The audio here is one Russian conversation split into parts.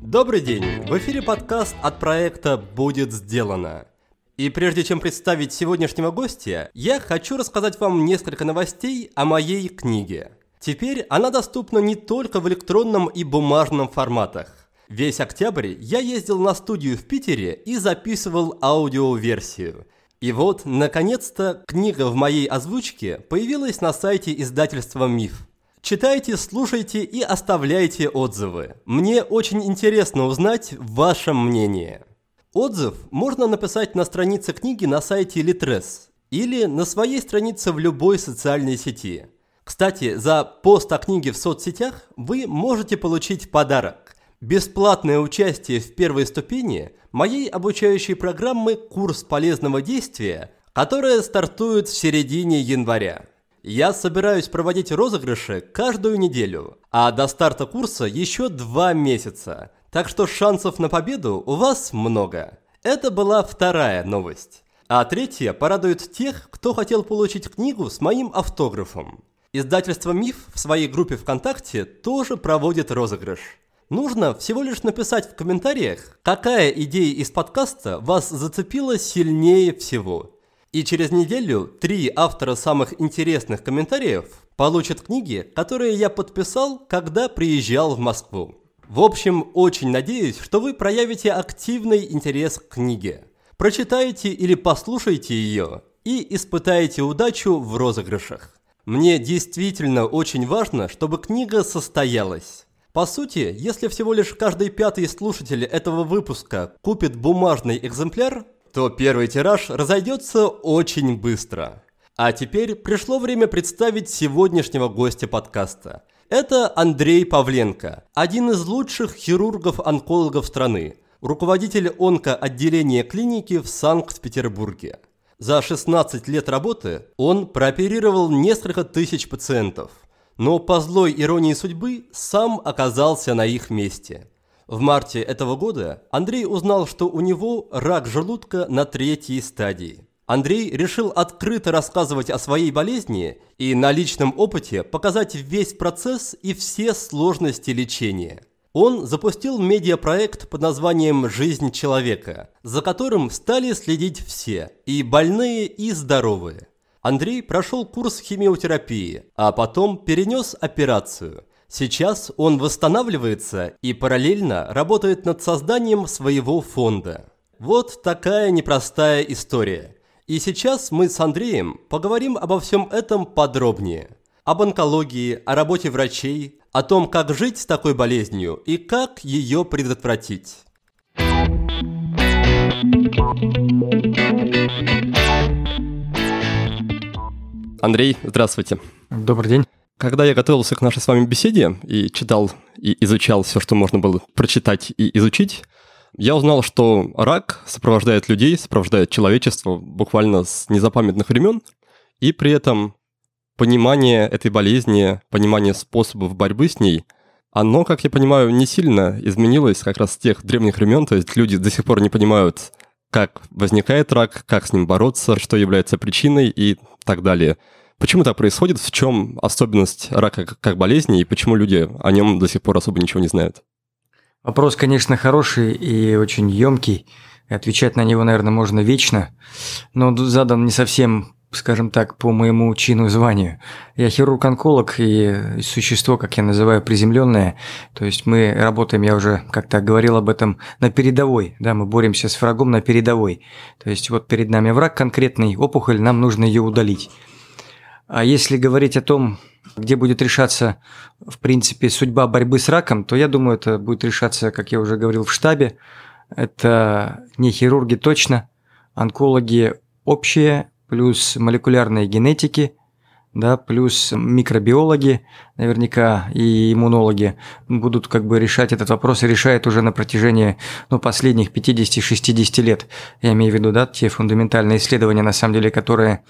Добрый день! В эфире подкаст от проекта «Будет сделано». И прежде чем представить сегодняшнего гостя, я хочу рассказать вам несколько новостей о моей книге. Теперь она доступна не только в электронном и бумажном форматах. Весь октябрь я ездил на студию в Питере и записывал аудиоверсию. И вот, наконец-то, книга в моей озвучке появилась на сайте издательства «Миф». Читайте, слушайте и оставляйте отзывы. Мне очень интересно узнать ваше мнение. Отзыв можно написать на странице книги на сайте Litres или на своей странице в любой социальной сети. Кстати, за пост о книге в соцсетях вы можете получить подарок. Бесплатное участие в первой ступени моей обучающей программы «Курс полезного действия», которая стартует в середине января. Я собираюсь проводить розыгрыши каждую неделю, а до старта курса еще два месяца, так что шансов на победу у вас много. Это была вторая новость. А третья порадует тех, кто хотел получить книгу с моим автографом. Издательство «Миф» в своей группе ВКонтакте тоже проводит розыгрыш. Нужно всего лишь написать в комментариях, какая идея из подкаста вас зацепила сильнее всего. И через неделю три автора самых интересных комментариев получат книги, которые я подписал, когда приезжал в Москву. В общем, очень надеюсь, что вы проявите активный интерес к книге. Прочитаете или послушаете ее и испытаете удачу в розыгрышах. Мне действительно очень важно, чтобы книга состоялась. По сути, если всего лишь каждый пятый слушатель этого выпуска купит бумажный экземпляр, то первый тираж разойдется очень быстро. А теперь пришло время представить сегодняшнего гостя подкаста – это Андрей Павленко, один из лучших хирургов-онкологов страны, руководитель онкоотделения клиники в Санкт-Петербурге. За 16 лет работы он прооперировал несколько тысяч пациентов, но по злой иронии судьбы сам оказался на их месте. В марте этого года Андрей узнал, что у него рак желудка на третьей стадии. Андрей решил открыто рассказывать о своей болезни и на личном опыте показать весь процесс и все сложности лечения. Он запустил медиапроект под названием «Жизнь человека», за которым стали следить все, и больные, и здоровые. Андрей прошел курс химиотерапии, а потом перенес операцию. Сейчас он восстанавливается и параллельно работает над созданием своего фонда. Вот такая непростая история – и сейчас мы с Андреем поговорим обо всем этом подробнее. Об онкологии, о работе врачей, о том, как жить с такой болезнью и как ее предотвратить. Андрей, здравствуйте. Добрый день. Когда я готовился к нашей с вами беседе и читал и изучал все, что можно было прочитать и изучить, я узнал, что рак сопровождает людей, сопровождает человечество буквально с незапамятных времен, и при этом понимание этой болезни, понимание способов борьбы с ней, оно, как я понимаю, не сильно изменилось как раз с тех древних времен, то есть люди до сих пор не понимают, как возникает рак, как с ним бороться, что является причиной и так далее. Почему так происходит, в чем особенность рака как болезни и почему люди о нем до сих пор особо ничего не знают? Вопрос, конечно, хороший и очень емкий. Отвечать на него, наверное, можно вечно, но задан не совсем скажем так, по моему чину и званию. Я хирург-онколог и существо, как я называю, приземленное. То есть мы работаем, я уже как-то говорил об этом, на передовой. Да, мы боремся с врагом на передовой. То есть вот перед нами враг конкретный, опухоль, нам нужно ее удалить. А если говорить о том, где будет решаться, в принципе, судьба борьбы с раком, то я думаю, это будет решаться, как я уже говорил, в штабе. Это не хирурги точно, онкологи общие, плюс молекулярные генетики, да, плюс микробиологи, наверняка, и иммунологи будут как бы решать этот вопрос и решают уже на протяжении ну, последних 50-60 лет. Я имею в виду, да, те фундаментальные исследования, на самом деле, которые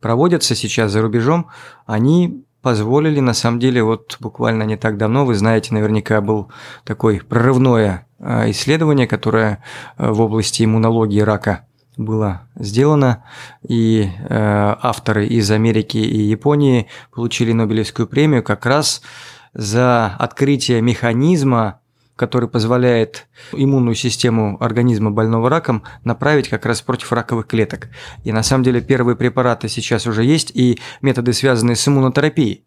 проводятся сейчас за рубежом, они позволили, на самом деле, вот буквально не так давно, вы знаете, наверняка был такое прорывное а, исследование, которое а, в области иммунологии рака было сделано, и э, авторы из Америки и Японии получили Нобелевскую премию как раз за открытие механизма, который позволяет иммунную систему организма больного раком направить как раз против раковых клеток. И на самом деле первые препараты сейчас уже есть, и методы, связанные с иммунотерапией.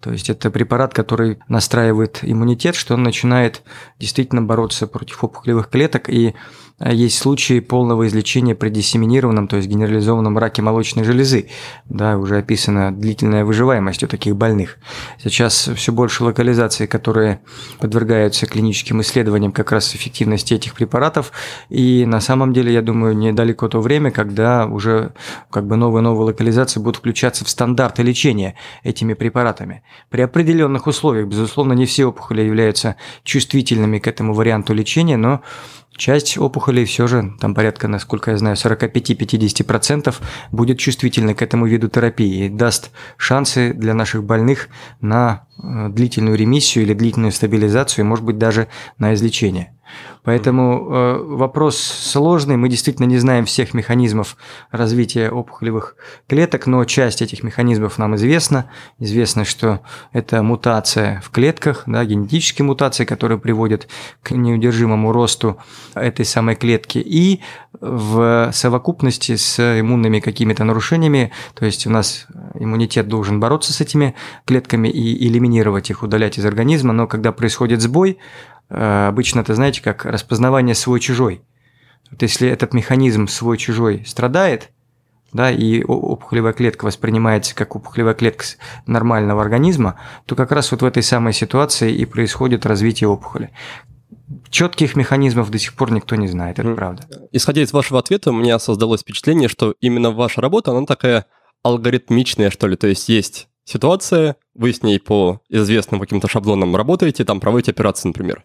То есть это препарат, который настраивает иммунитет, что он начинает действительно бороться против опухолевых клеток и есть случаи полного излечения при диссеминированном, то есть генерализованном раке молочной железы. Да, уже описана длительная выживаемость у таких больных. Сейчас все больше локализаций, которые подвергаются клиническим исследованиям как раз эффективности этих препаратов. И на самом деле, я думаю, недалеко то время, когда уже как бы новые-новые локализации будут включаться в стандарты лечения этими препаратами. При определенных условиях, безусловно, не все опухоли являются чувствительными к этому варианту лечения, но Часть опухолей все же, там порядка, насколько я знаю, 45-50% будет чувствительна к этому виду терапии и даст шансы для наших больных на э, длительную ремиссию или длительную стабилизацию, и, может быть, даже на излечение. Поэтому э, вопрос сложный. Мы действительно не знаем всех механизмов развития опухолевых клеток, но часть этих механизмов нам известна. Известно, что это мутация в клетках, да, генетические мутации, которые приводят к неудержимому росту этой самой клетки. И в совокупности с иммунными какими-то нарушениями, то есть у нас иммунитет должен бороться с этими клетками и элиминировать их, удалять из организма, но когда происходит сбой, обычно это, знаете, как распознавание свой-чужой. Вот если этот механизм свой-чужой страдает, да, и опухолевая клетка воспринимается как опухолевая клетка нормального организма, то как раз вот в этой самой ситуации и происходит развитие опухоли. Четких механизмов до сих пор никто не знает, это правда. Исходя из вашего ответа, у меня создалось впечатление, что именно ваша работа, она такая алгоритмичная, что ли, то есть есть ситуация, вы с ней по известным каким-то шаблонам работаете, там проводите операции, например.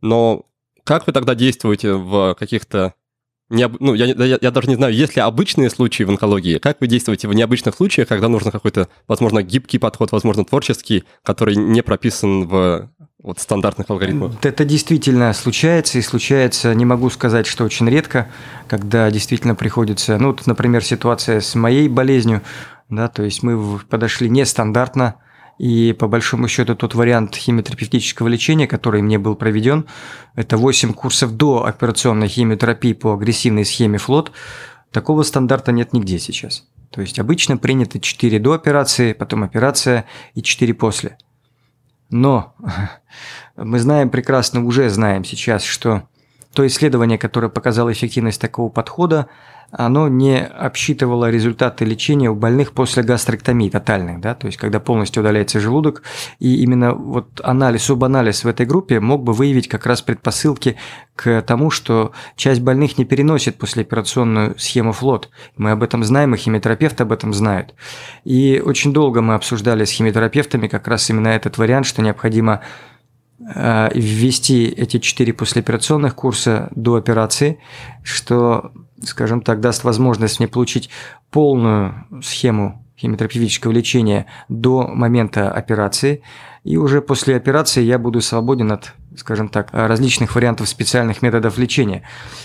Но как вы тогда действуете в каких-то необ... ну, я, я, я даже не знаю, есть ли обычные случаи в онкологии, как вы действуете в необычных случаях, когда нужно какой-то, возможно, гибкий подход, возможно, творческий, который не прописан в вот стандартных алгоритмах? Это действительно случается, и случается, не могу сказать, что очень редко, когда действительно приходится, ну, вот, например, ситуация с моей болезнью, да, то есть мы подошли нестандартно, и по большому счету тот вариант химиотерапевтического лечения, который мне был проведен, это 8 курсов до операционной химиотерапии по агрессивной схеме флот. Такого стандарта нет нигде сейчас. То есть обычно принято 4 до операции, потом операция и 4 после. Но мы знаем прекрасно, уже знаем сейчас, что то исследование, которое показало эффективность такого подхода, оно не обсчитывало результаты лечения у больных после гастроктомии тотальных, да, то есть когда полностью удаляется желудок, и именно вот анализ, субанализ в этой группе мог бы выявить как раз предпосылки к тому, что часть больных не переносит послеоперационную схему флот. Мы об этом знаем, и химиотерапевты об этом знают. И очень долго мы обсуждали с химиотерапевтами как раз именно этот вариант, что необходимо ввести эти четыре послеоперационных курса до операции, что скажем так, даст возможность мне получить полную схему химиотерапевтического лечения до момента операции, и уже после операции я буду свободен от, скажем так, различных вариантов специальных методов лечения.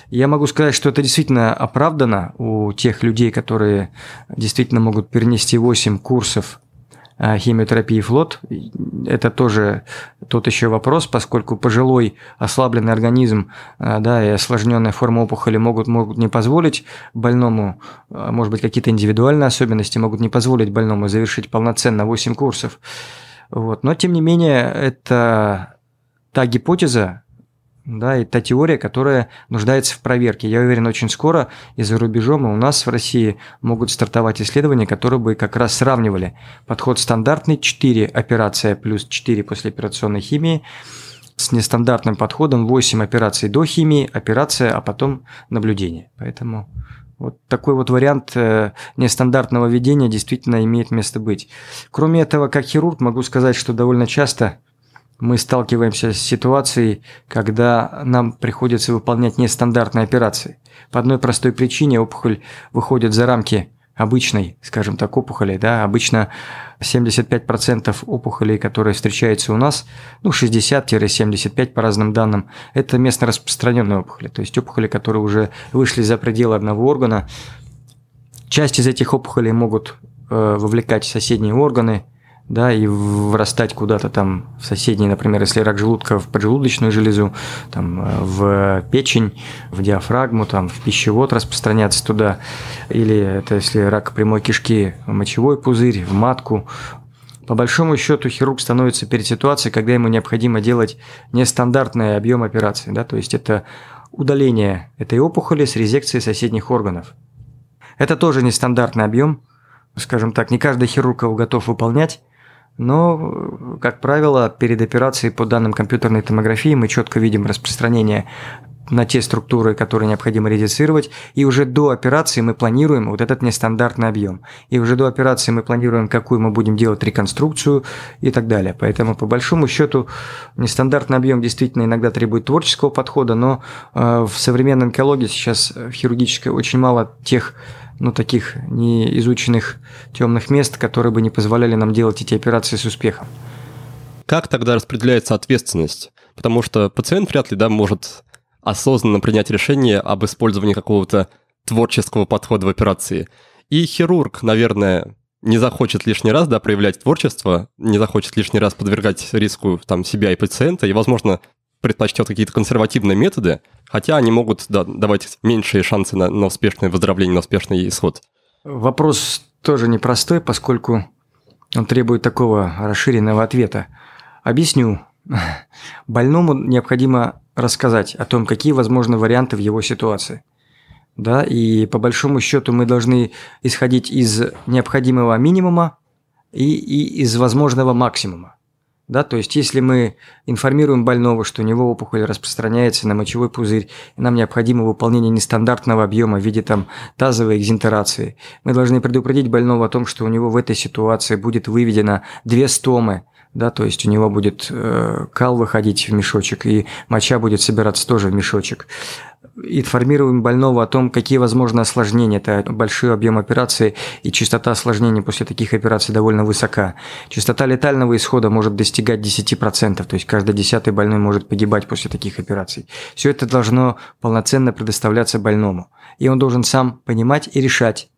Я могу сказать, что это действительно оправдано у тех людей, которые действительно могут перенести 8 курсов химиотерапии флот. Это тоже тот еще вопрос, поскольку пожилой ослабленный организм а, да, и осложненная форма опухоли могут, могут не позволить больному, а, может быть, какие-то индивидуальные особенности могут не позволить больному завершить полноценно 8 курсов. Вот. Но, тем не менее, это та гипотеза, да, и та теория, которая нуждается в проверке. Я уверен, очень скоро и за рубежом, и у нас в России могут стартовать исследования, которые бы как раз сравнивали подход стандартный 4 операция плюс 4 послеоперационной химии с нестандартным подходом 8 операций до химии, операция, а потом наблюдение. Поэтому вот такой вот вариант э, нестандартного ведения действительно имеет место быть. Кроме этого, как хирург могу сказать, что довольно часто мы сталкиваемся с ситуацией, когда нам приходится выполнять нестандартные операции. По одной простой причине опухоль выходит за рамки обычной, скажем так, опухоли. Да? Обычно 75% опухолей, которые встречаются у нас, ну 60-75 по разным данным, это местно распространенные опухоли, то есть опухоли, которые уже вышли за пределы одного органа. Часть из этих опухолей могут э, вовлекать соседние органы, да, и вырастать куда-то там в соседние, например, если рак желудка в поджелудочную железу, там, э, в печень, в диафрагму, там, в пищевод распространяться туда, или это если рак прямой кишки, мочевой пузырь, в матку. По большому счету хирург становится перед ситуацией, когда ему необходимо делать нестандартный объем операции, да, то есть это удаление этой опухоли с резекцией соседних органов. Это тоже нестандартный объем, скажем так, не каждый хирург его готов выполнять, но, как правило, перед операцией по данным компьютерной томографии мы четко видим распространение на те структуры, которые необходимо редицировать, и уже до операции мы планируем вот этот нестандартный объем. И уже до операции мы планируем, какую мы будем делать реконструкцию и так далее. Поэтому, по большому счету, нестандартный объем действительно иногда требует творческого подхода, но э, в современной онкологии сейчас в хирургической очень мало тех ну, таких неизученных темных мест, которые бы не позволяли нам делать эти операции с успехом. Как тогда распределяется ответственность? Потому что пациент вряд ли да, может осознанно принять решение об использовании какого-то творческого подхода в операции. И хирург, наверное, не захочет лишний раз да, проявлять творчество, не захочет лишний раз подвергать риску там, себя и пациента, и, возможно, предпочтет какие-то консервативные методы, хотя они могут да, давать меньшие шансы на, на успешное выздоровление, на успешный исход. Вопрос тоже непростой, поскольку он требует такого расширенного ответа. Объясню. Больному необходимо рассказать о том, какие возможны варианты в его ситуации. Да, и по большому счету мы должны исходить из необходимого минимума и, и из возможного максимума. Да, то есть, если мы информируем больного, что у него опухоль распространяется на мочевой пузырь, и нам необходимо выполнение нестандартного объема в виде там, тазовой экзентерации, мы должны предупредить больного о том, что у него в этой ситуации будет выведено две стомы, да, то есть у него будет э, кал выходить в мешочек, и моча будет собираться тоже в мешочек информируем больного о том, какие возможны осложнения. Это большой объем операции, и частота осложнений после таких операций довольно высока. Частота летального исхода может достигать 10%, то есть каждый десятый больной может погибать после таких операций. Все это должно полноценно предоставляться больному. И он должен сам понимать и решать,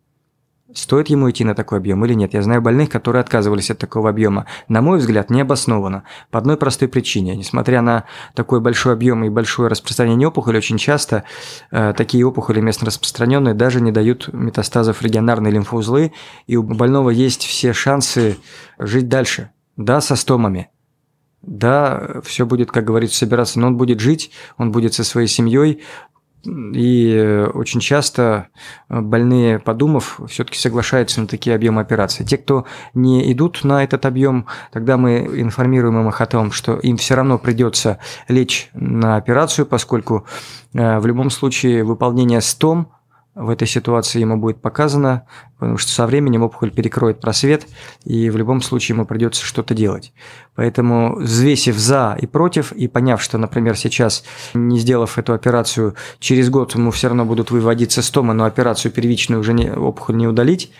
Стоит ему идти на такой объем или нет? Я знаю больных, которые отказывались от такого объема. На мой взгляд, необоснованно. По одной простой причине. Несмотря на такой большой объем и большое распространение опухоли, очень часто э, такие опухоли местно распространенные даже не дают метастазов регионарной лимфоузлы, и у больного есть все шансы жить дальше. Да, со стомами, да, все будет, как говорится, собираться, но он будет жить, он будет со своей семьей, и очень часто э, больные, подумав, все-таки соглашаются на такие объемы операций. Те, кто не идут на этот объем, тогда мы информируем их о том, что им все равно придется лечь на операцию, поскольку э, в любом случае выполнение стом в этой ситуации ему будет показано, потому что со временем опухоль перекроет просвет, и в любом случае ему придется что-то делать. Поэтому, взвесив за и против, и поняв, что, например, сейчас, не сделав эту операцию, через год ему все равно будут выводиться стомы, но операцию первичную уже не, опухоль не удалить,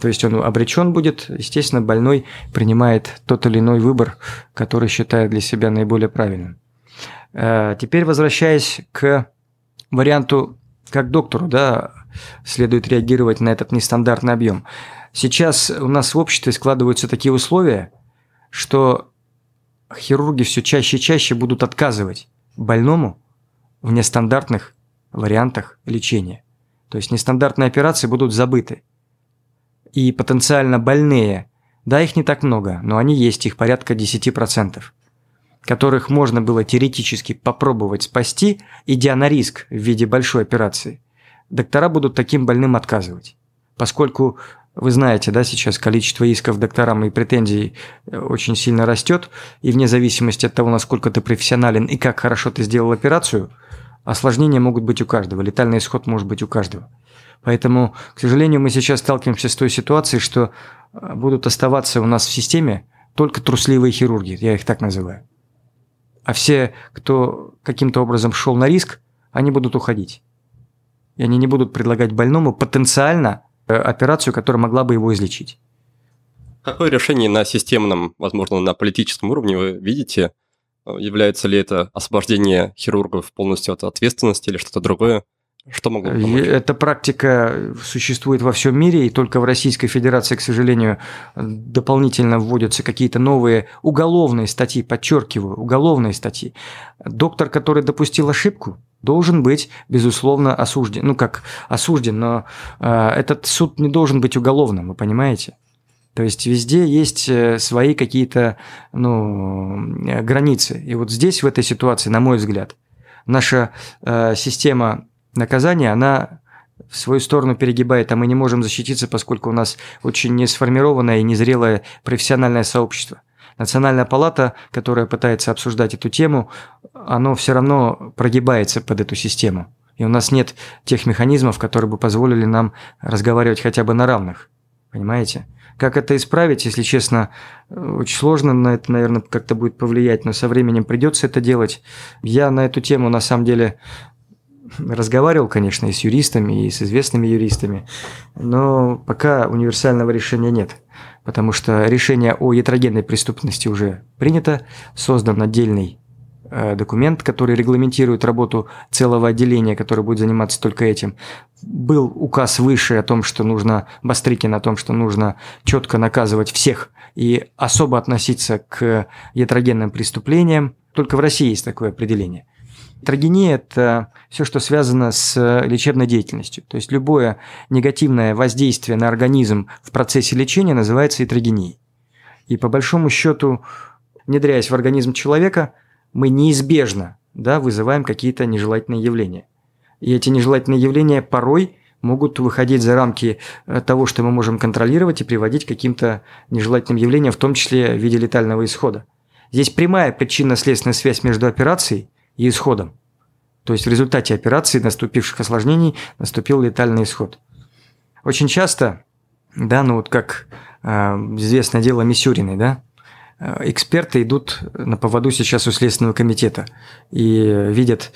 то есть он обречен будет, естественно, больной принимает тот или иной выбор, который считает для себя наиболее правильным. Э, теперь возвращаясь к варианту как доктору, да, следует реагировать на этот нестандартный объем. Сейчас у нас в обществе складываются такие условия, что хирурги все чаще и чаще будут отказывать больному в нестандартных вариантах лечения. То есть нестандартные операции будут забыты. И потенциально больные, да, их не так много, но они есть, их порядка 10% которых можно было теоретически попробовать спасти, идя на риск в виде большой операции, доктора будут таким больным отказывать. Поскольку вы знаете, да, сейчас количество исков докторам и претензий э, очень сильно растет, и вне зависимости от того, насколько ты профессионален и как хорошо ты сделал операцию, осложнения могут быть у каждого, летальный исход может быть у каждого. Поэтому, к сожалению, мы сейчас сталкиваемся с той ситуацией, что э, будут оставаться у нас в системе только трусливые хирурги, я их так называю а все, кто каким-то образом шел на риск, они будут уходить. И они не будут предлагать больному потенциально э, операцию, которая могла бы его излечить. Какое решение на системном, возможно, на политическом уровне вы видите? Является ли это освобождение хирургов полностью от ответственности или что-то другое? Что могло помочь? Эта практика существует во всем мире, и только в Российской Федерации, к сожалению, дополнительно вводятся какие-то новые уголовные статьи, подчеркиваю, уголовные статьи. Доктор, который допустил ошибку, должен быть, безусловно, осужден. Ну, как осужден, но э, этот суд не должен быть уголовным, вы понимаете? То есть везде есть э, свои какие-то ну, э, границы. И вот здесь, в этой ситуации, на мой взгляд, наша э, система наказания, она в свою сторону перегибает, а мы не можем защититься, поскольку у нас очень не сформированное и незрелое профессиональное сообщество. Национальная палата, которая пытается обсуждать эту тему, оно все равно прогибается под эту систему. И у нас нет тех механизмов, которые бы позволили нам разговаривать хотя бы на равных. Понимаете? Как это исправить, если честно, очень сложно на это, наверное, как-то будет повлиять, но со временем придется это делать. Я на эту тему, на самом деле, разговаривал, конечно, и с юристами, и с известными юристами, но пока универсального решения нет, потому что решение о ятрогенной преступности уже принято, создан отдельный Э, документ, который регламентирует работу целого отделения, которое будет заниматься только этим. Был указ выше о том, что нужно, Бастрыкин о том, что нужно четко наказывать всех и особо относиться к ятрогенным преступлениям. Только в России есть такое определение. Ятрогения – это все, что связано с лечебной деятельностью. То есть любое негативное воздействие на организм в процессе лечения называется ятрогенией. И по большому счету, внедряясь в организм человека – мы неизбежно да, вызываем какие-то нежелательные явления. И эти нежелательные явления порой могут выходить за рамки э, того, что мы можем контролировать и приводить к каким-то нежелательным явлениям, в том числе в виде летального исхода. Здесь прямая причинно-следственная связь между операцией и исходом. То есть в результате операции, наступивших осложнений, наступил летальный исход. Очень часто, да, ну вот как э, известное дело Мисюриной, да, Э, эксперты идут на поводу сейчас у Следственного комитета и видят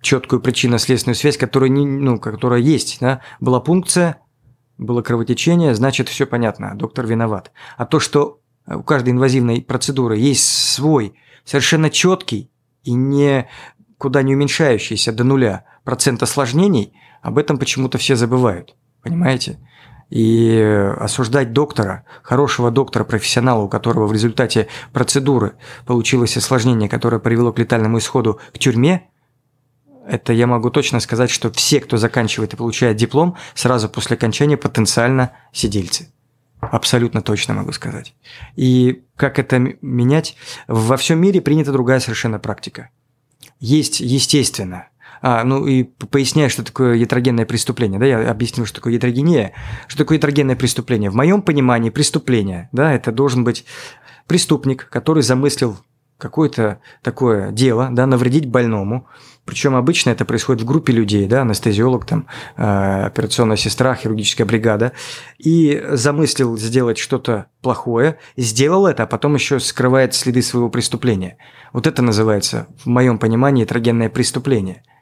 четкую причинно-следственную связь, которая, не, ну, которая есть. Да? Была пункция, было кровотечение, значит, все понятно, доктор виноват. А то, что у каждой инвазивной процедуры есть свой, совершенно четкий и не куда не уменьшающийся до нуля процент осложнений, об этом почему-то все забывают. Понимаете? И осуждать доктора, хорошего доктора, профессионала, у которого в результате процедуры получилось осложнение, которое привело к летальному исходу к тюрьме, это я могу точно сказать, что все, кто заканчивает и получает диплом, сразу после окончания потенциально сидельцы. Абсолютно точно могу сказать. И как это менять? Во всем мире принята другая совершенно практика. Есть, естественно, а, ну и поясняю, что такое ятрогенное преступление. Да, я объяснил, что такое ятрогения. Что такое ятрогенное преступление? В моем понимании преступление, да, это должен быть преступник, который замыслил какое-то такое дело, да, навредить больному. Причем обычно это происходит в группе людей, да, анестезиолог, там, э, операционная сестра, хирургическая бригада, и замыслил сделать что-то плохое, сделал это, а потом еще скрывает следы своего преступления. Вот это называется, в моем понимании, трагенное преступление –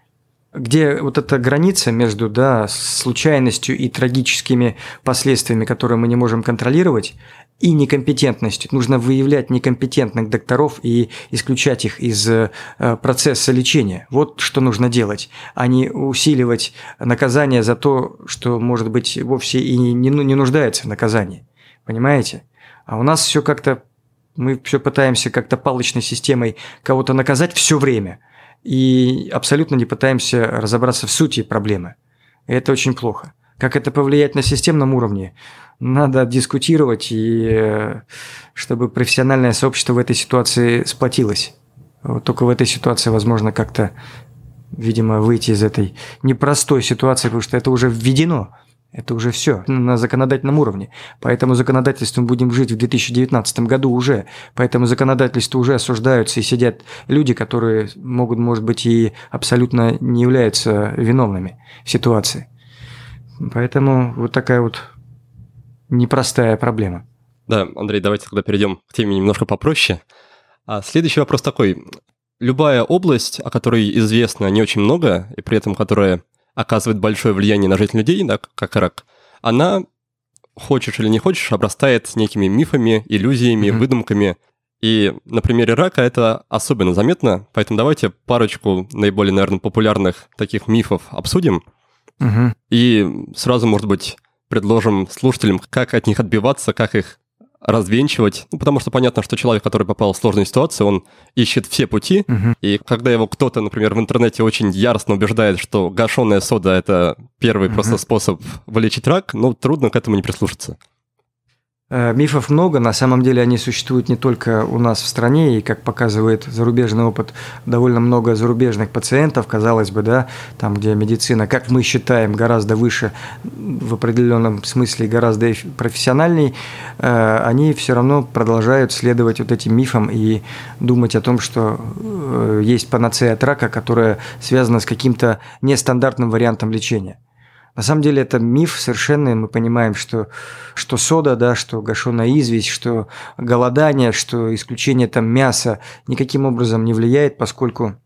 где вот эта граница между да, случайностью и трагическими последствиями, которые мы не можем контролировать, и некомпетентностью. Нужно выявлять некомпетентных докторов и исключать их из э, процесса лечения. Вот что нужно делать, а не усиливать наказание за то, что, может быть, вовсе и не, не нуждается в наказании. Понимаете? А у нас все как-то, мы все пытаемся как-то палочной системой кого-то наказать все время – и абсолютно не пытаемся разобраться в сути проблемы. И это очень плохо. Как это повлиять на системном уровне? Надо дискутировать, и э, чтобы профессиональное сообщество в этой ситуации сплотилось. Вот только в этой ситуации возможно как-то, видимо, выйти из этой непростой ситуации, потому что это уже введено – это уже все на законодательном уровне. Поэтому законодательством будем жить в 2019 году уже. Поэтому законодательство уже осуждаются и сидят люди, которые могут, может быть, и абсолютно не являются виновными в ситуации. Поэтому вот такая вот непростая проблема. Да, Андрей, давайте тогда перейдем к теме немножко попроще. А следующий вопрос такой. Любая область, о которой известно не очень много, и при этом которая оказывает большое влияние на жизнь людей, да, как рак, она хочешь или не хочешь, обрастает некими мифами, иллюзиями, mm-hmm. выдумками. И на примере рака это особенно заметно, поэтому давайте парочку наиболее, наверное, популярных таких мифов обсудим. Угу. И сразу, может быть, предложим слушателям, как от них отбиваться, как их развенчивать, ну, потому что понятно, что человек, который попал в сложную ситуацию, он ищет все пути, угу. и когда его кто-то, например, в интернете очень яростно убеждает, что гашеная сода – это первый угу. просто способ вылечить рак, ну, трудно к этому не прислушаться. Э, мифов много, на самом деле они существуют не только у нас в стране, и, как показывает зарубежный опыт, довольно много зарубежных пациентов, казалось бы, да, там, где медицина, как мы считаем, гораздо выше, в определенном смысле гораздо профессиональней, э, они все равно продолжают следовать вот этим мифам и думать о том, что э, есть панацея от рака, которая связана с каким-то нестандартным вариантом лечения. На самом деле это миф совершенный. Мы понимаем, что, что сода, да, что гашеная известь, что голодание, что исключение там мяса никаким образом не влияет, поскольку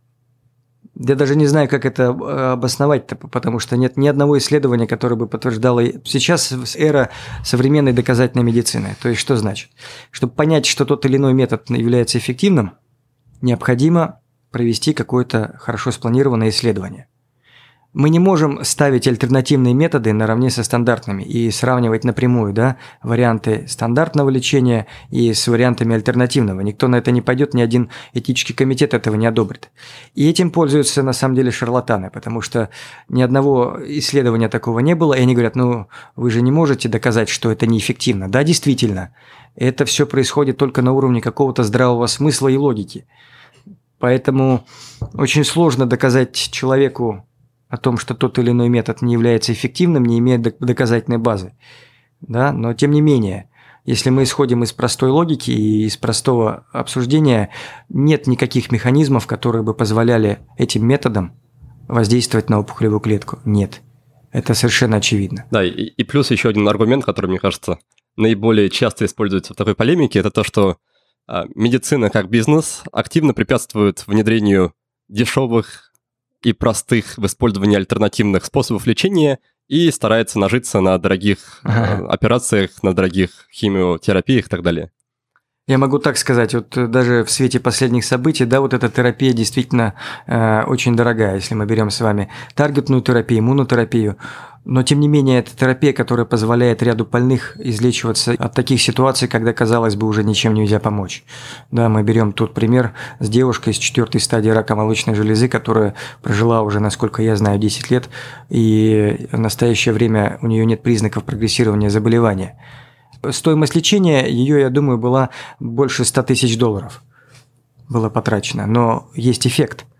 я даже не знаю, как это э, обосновать, потому что нет ни одного исследования, которое бы подтверждало. Сейчас эра современной доказательной медицины. То есть что значит? Чтобы понять, что тот или иной метод является эффективным, необходимо провести какое-то хорошо спланированное исследование. Мы не можем ставить альтернативные методы наравне со стандартными и сравнивать напрямую да, варианты стандартного лечения и с вариантами альтернативного. Никто на это не пойдет, ни один этический комитет этого не одобрит. И этим пользуются на самом деле шарлатаны, потому что ни одного исследования такого не было, и они говорят, ну вы же не можете доказать, что это неэффективно. Да, действительно, это все происходит только на уровне какого-то здравого смысла и логики. Поэтому очень сложно доказать человеку о том, что тот или иной метод не является эффективным, не имеет доказательной базы. Да? Но тем не менее, если мы исходим из простой логики и из простого обсуждения, нет никаких механизмов, которые бы позволяли этим методам воздействовать на опухолевую клетку. Нет. Это совершенно очевидно. Да, и, и плюс еще один аргумент, который, мне кажется, наиболее часто используется в такой полемике, это то, что а, медицина как бизнес активно препятствует внедрению дешевых и простых в использовании альтернативных способов лечения и старается нажиться на дорогих ага. Э, операциях, на дорогих химиотерапиях и так далее. Я могу так сказать, вот даже в свете последних событий, да, вот эта терапия действительно э, очень дорогая, если мы берем с вами таргетную терапию, иммунотерапию. Но, тем не менее, это терапия, которая позволяет ряду больных излечиваться от таких ситуаций, когда, казалось бы, уже ничем нельзя помочь. Да, мы берем тут пример с девушкой с четвертой стадии рака молочной железы, которая прожила уже, насколько я знаю, 10 лет, и в настоящее время у нее нет признаков прогрессирования заболевания. Стоимость лечения ее, я думаю, была больше 100 тысяч долларов было потрачено, но есть эффект –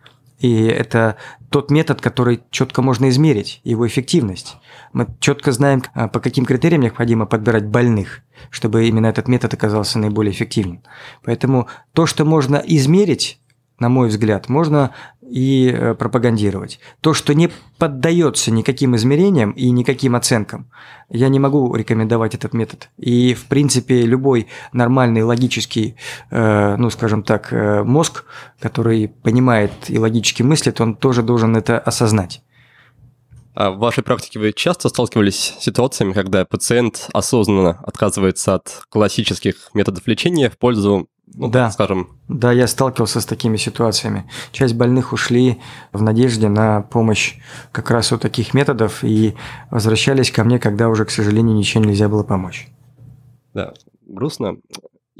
и это тот метод, который четко можно измерить, его эффективность. Мы четко знаем, а, по каким критериям необходимо подбирать больных, чтобы именно этот метод оказался наиболее эффективным. Поэтому то, что можно измерить, на мой взгляд, можно и э, пропагандировать. То, что не поддается никаким измерениям и никаким оценкам, я не могу рекомендовать этот метод. И, в принципе, любой нормальный логический, э, ну, скажем так, э, мозг, который понимает и логически мыслит, он тоже должен это осознать. А в вашей практике вы часто сталкивались с ситуациями, когда пациент осознанно отказывается от классических методов лечения в пользу ну, да. скажем. Да, я сталкивался с такими ситуациями. Часть больных ушли в надежде на помощь как раз у таких методов и возвращались ко мне, когда уже, к сожалению, ничем нельзя было помочь. Да, грустно.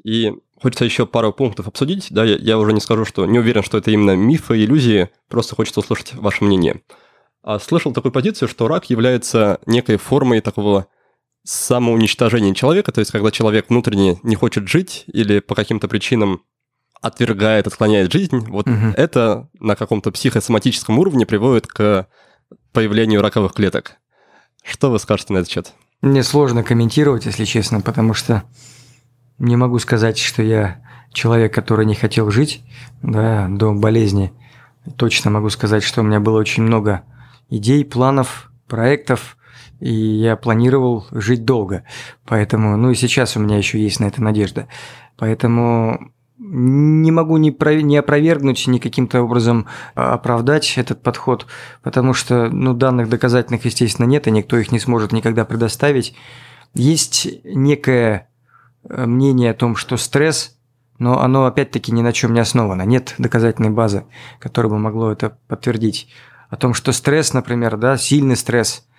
И хочется еще пару пунктов обсудить. Да, я, я уже не скажу, что не уверен, что это именно мифы, иллюзии, просто хочется услышать ваше мнение. А слышал такую позицию, что рак является некой формой такого самоуничтожение человека, то есть когда человек внутренне не хочет жить или по каким-то причинам отвергает, отклоняет жизнь, вот угу. это на каком-то психосоматическом уровне приводит к появлению раковых клеток. Что вы скажете на этот счет? Мне сложно комментировать, если честно, потому что не могу сказать, что я человек, который не хотел жить да, до болезни. Точно могу сказать, что у меня было очень много идей, планов, проектов, и я планировал жить долго. Поэтому, ну и сейчас у меня еще есть на это надежда. Поэтому не могу ни, про, ни опровергнуть, ни каким-то образом а, оправдать этот подход, потому что ну, данных доказательных, естественно, нет, и никто их не сможет никогда предоставить. Есть некое э, мнение о том, что стресс, но оно опять-таки ни на чем не основано. Нет доказательной базы, которая бы могло это подтвердить. О том, что стресс, например, да, сильный стресс –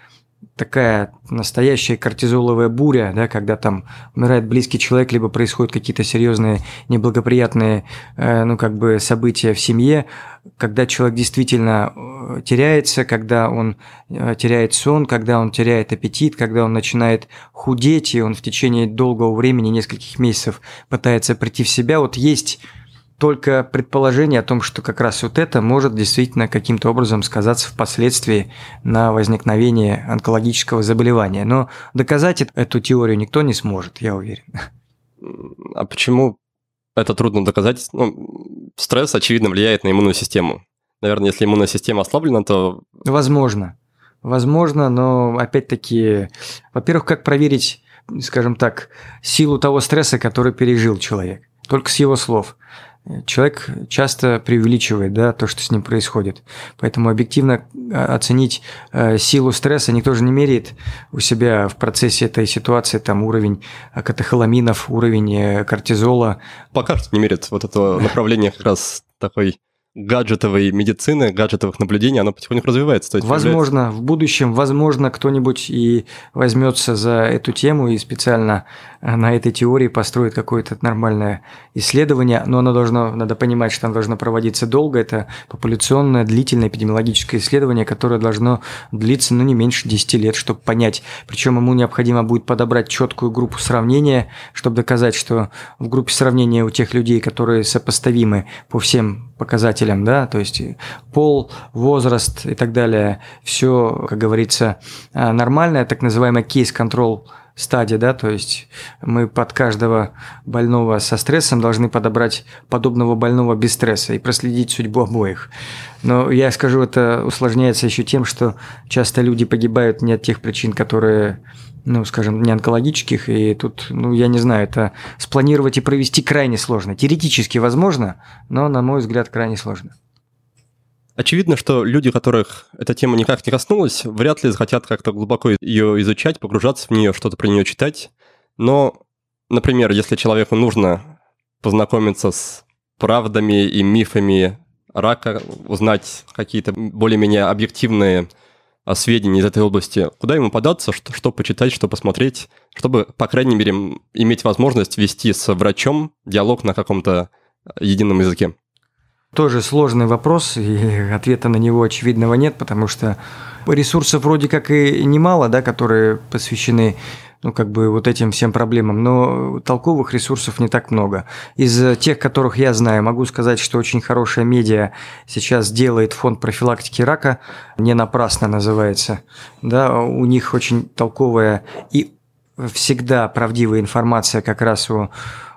такая настоящая кортизоловая буря, да, когда там умирает близкий человек, либо происходят какие-то серьезные неблагоприятные, э, ну, как бы события в семье, когда человек действительно э, теряется, когда он э, теряет сон, когда он теряет аппетит, когда он начинает худеть, и он в течение долгого времени, нескольких месяцев пытается прийти в себя. Вот есть только предположение о том, что как раз вот это может действительно каким-то образом сказаться впоследствии на возникновение онкологического заболевания. Но доказать эту теорию никто не сможет, я уверен. А почему это трудно доказать? Ну, стресс, очевидно, влияет на иммунную систему. Наверное, если иммунная система ослаблена, то... Возможно. Возможно, но опять-таки, во-первых, как проверить, скажем так, силу того стресса, который пережил человек? Только с его слов человек часто преувеличивает да, то, что с ним происходит. Поэтому объективно а, оценить э, силу стресса никто же не меряет у себя в процессе этой ситуации там уровень катехоламинов, уровень э, кортизола. Пока что не меряет вот это направление как раз такой гаджетовой медицины, гаджетовых наблюдений, оно потихоньку развивается. То есть возможно, появляется... в будущем, возможно, кто-нибудь и возьмется за эту тему и специально э, на этой теории построит какое-то нормальное исследование, но оно должно, надо понимать, что оно должно проводиться долго, это популяционное, длительное эпидемиологическое исследование, которое должно длиться, ну, не меньше 10 лет, чтобы понять, причем ему необходимо будет подобрать четкую группу сравнения, чтобы доказать, что в группе сравнения у тех людей, которые сопоставимы по всем показателям, да, то есть пол, возраст и так далее, все, как говорится, а, нормальное, так называемый кейс-контрол стадия, да, то есть мы под каждого больного со стрессом должны подобрать подобного больного без стресса и проследить судьбу обоих. Но я скажу, это усложняется еще тем, что часто люди погибают не от тех причин, которые ну, скажем, не онкологических, и тут, ну, я не знаю, это спланировать и провести крайне сложно. Теоретически возможно, но, на мой взгляд, крайне сложно. Очевидно, что люди, которых эта тема никак не коснулась, вряд ли захотят как-то глубоко ее изучать, погружаться в нее, что-то про нее читать. Но, например, если человеку нужно познакомиться с правдами и мифами рака, узнать какие-то более-менее объективные сведений из этой области, куда ему податься, что, что почитать, что посмотреть, чтобы, по крайней мере, иметь возможность вести с врачом диалог на каком-то едином языке? Тоже сложный вопрос, и ответа на него очевидного нет, потому что ресурсов вроде как и немало, да, которые посвящены ну, как бы вот этим всем проблемам, но толковых ресурсов не так много. Из тех, которых я знаю, могу сказать, что очень хорошая медиа сейчас делает фонд профилактики рака, не напрасно называется, да, у них очень толковая и всегда правдивая информация как раз о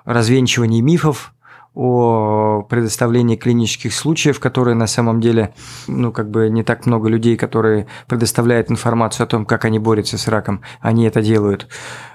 развенчивании мифов, о предоставлении клинических случаев, которые на самом деле, ну, как бы не так много людей, которые предоставляют информацию о том, как они борются с раком, они это делают.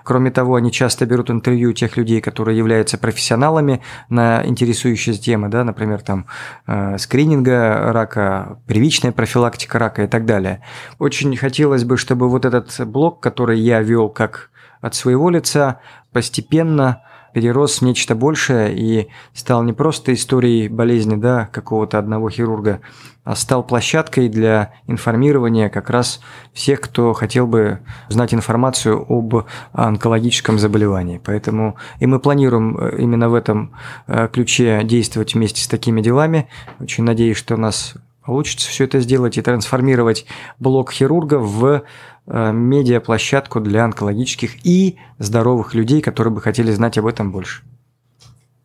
Кроме того, они часто берут интервью тех людей, которые являются профессионалами на интересующие темы, да, например, там э, скрининга рака, первичная профилактика рака и так далее. Очень хотелось бы, чтобы вот этот блок, который я вел как от своего лица, постепенно перерос в нечто большее и стал не просто историей болезни да, какого-то одного хирурга, а стал площадкой для информирования как раз всех, кто хотел бы знать информацию об онкологическом заболевании. Поэтому и мы планируем э, именно в этом э, ключе действовать вместе с такими делами. Очень надеюсь, что нас получится все это сделать и трансформировать блок хирурга в Э, медиаплощадку для онкологических и здоровых людей, которые бы хотели знать об этом больше.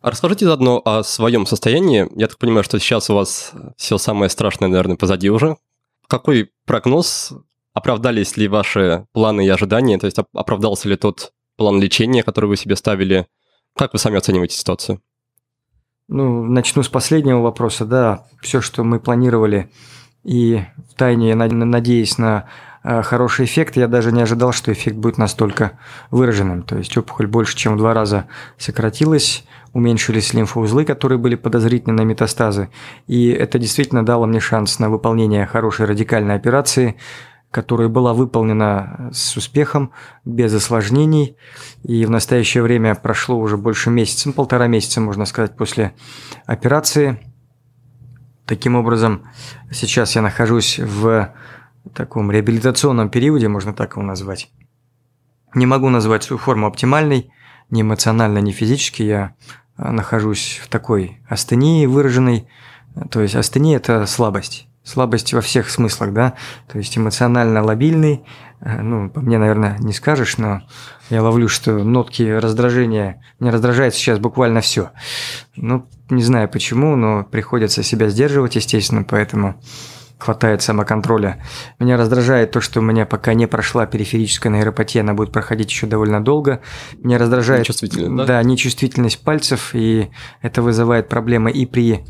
Расскажите заодно о своем состоянии. Я так понимаю, что сейчас у вас все самое страшное, наверное, позади уже. Какой прогноз? Оправдались ли ваши планы и ожидания? То есть оправдался ли тот план лечения, который вы себе ставили? Как вы сами оцениваете ситуацию? Ну, начну с последнего вопроса. Да, все, что мы планировали, и в тайне, надеясь на Э, хороший эффект. Я даже не ожидал, что эффект будет настолько выраженным. То есть опухоль больше, чем в два раза сократилась, уменьшились лимфоузлы, которые были подозрительны на метастазы. И это действительно дало мне шанс на выполнение хорошей радикальной операции, которая была выполнена с успехом, без осложнений. И в настоящее время прошло уже больше месяца, ну, полтора месяца, можно сказать, после операции. Таким образом, сейчас я нахожусь в таком реабилитационном периоде, можно так его назвать. Не могу назвать свою форму оптимальной, ни эмоционально, ни физически. Я а, нахожусь в такой астении выраженной. То есть астения – это слабость. Слабость во всех смыслах, да. То есть эмоционально лобильный. Э, ну, по мне, наверное, не скажешь, но я ловлю, что нотки раздражения... Меня раздражает сейчас буквально все. Ну, не знаю почему, но приходится себя сдерживать, естественно, поэтому хватает самоконтроля. Меня раздражает то, что у меня пока не прошла периферическая нейропатия, она будет проходить еще довольно долго. Меня раздражает нечувствительность, да? Да, нечувствительность пальцев, и это вызывает проблемы и при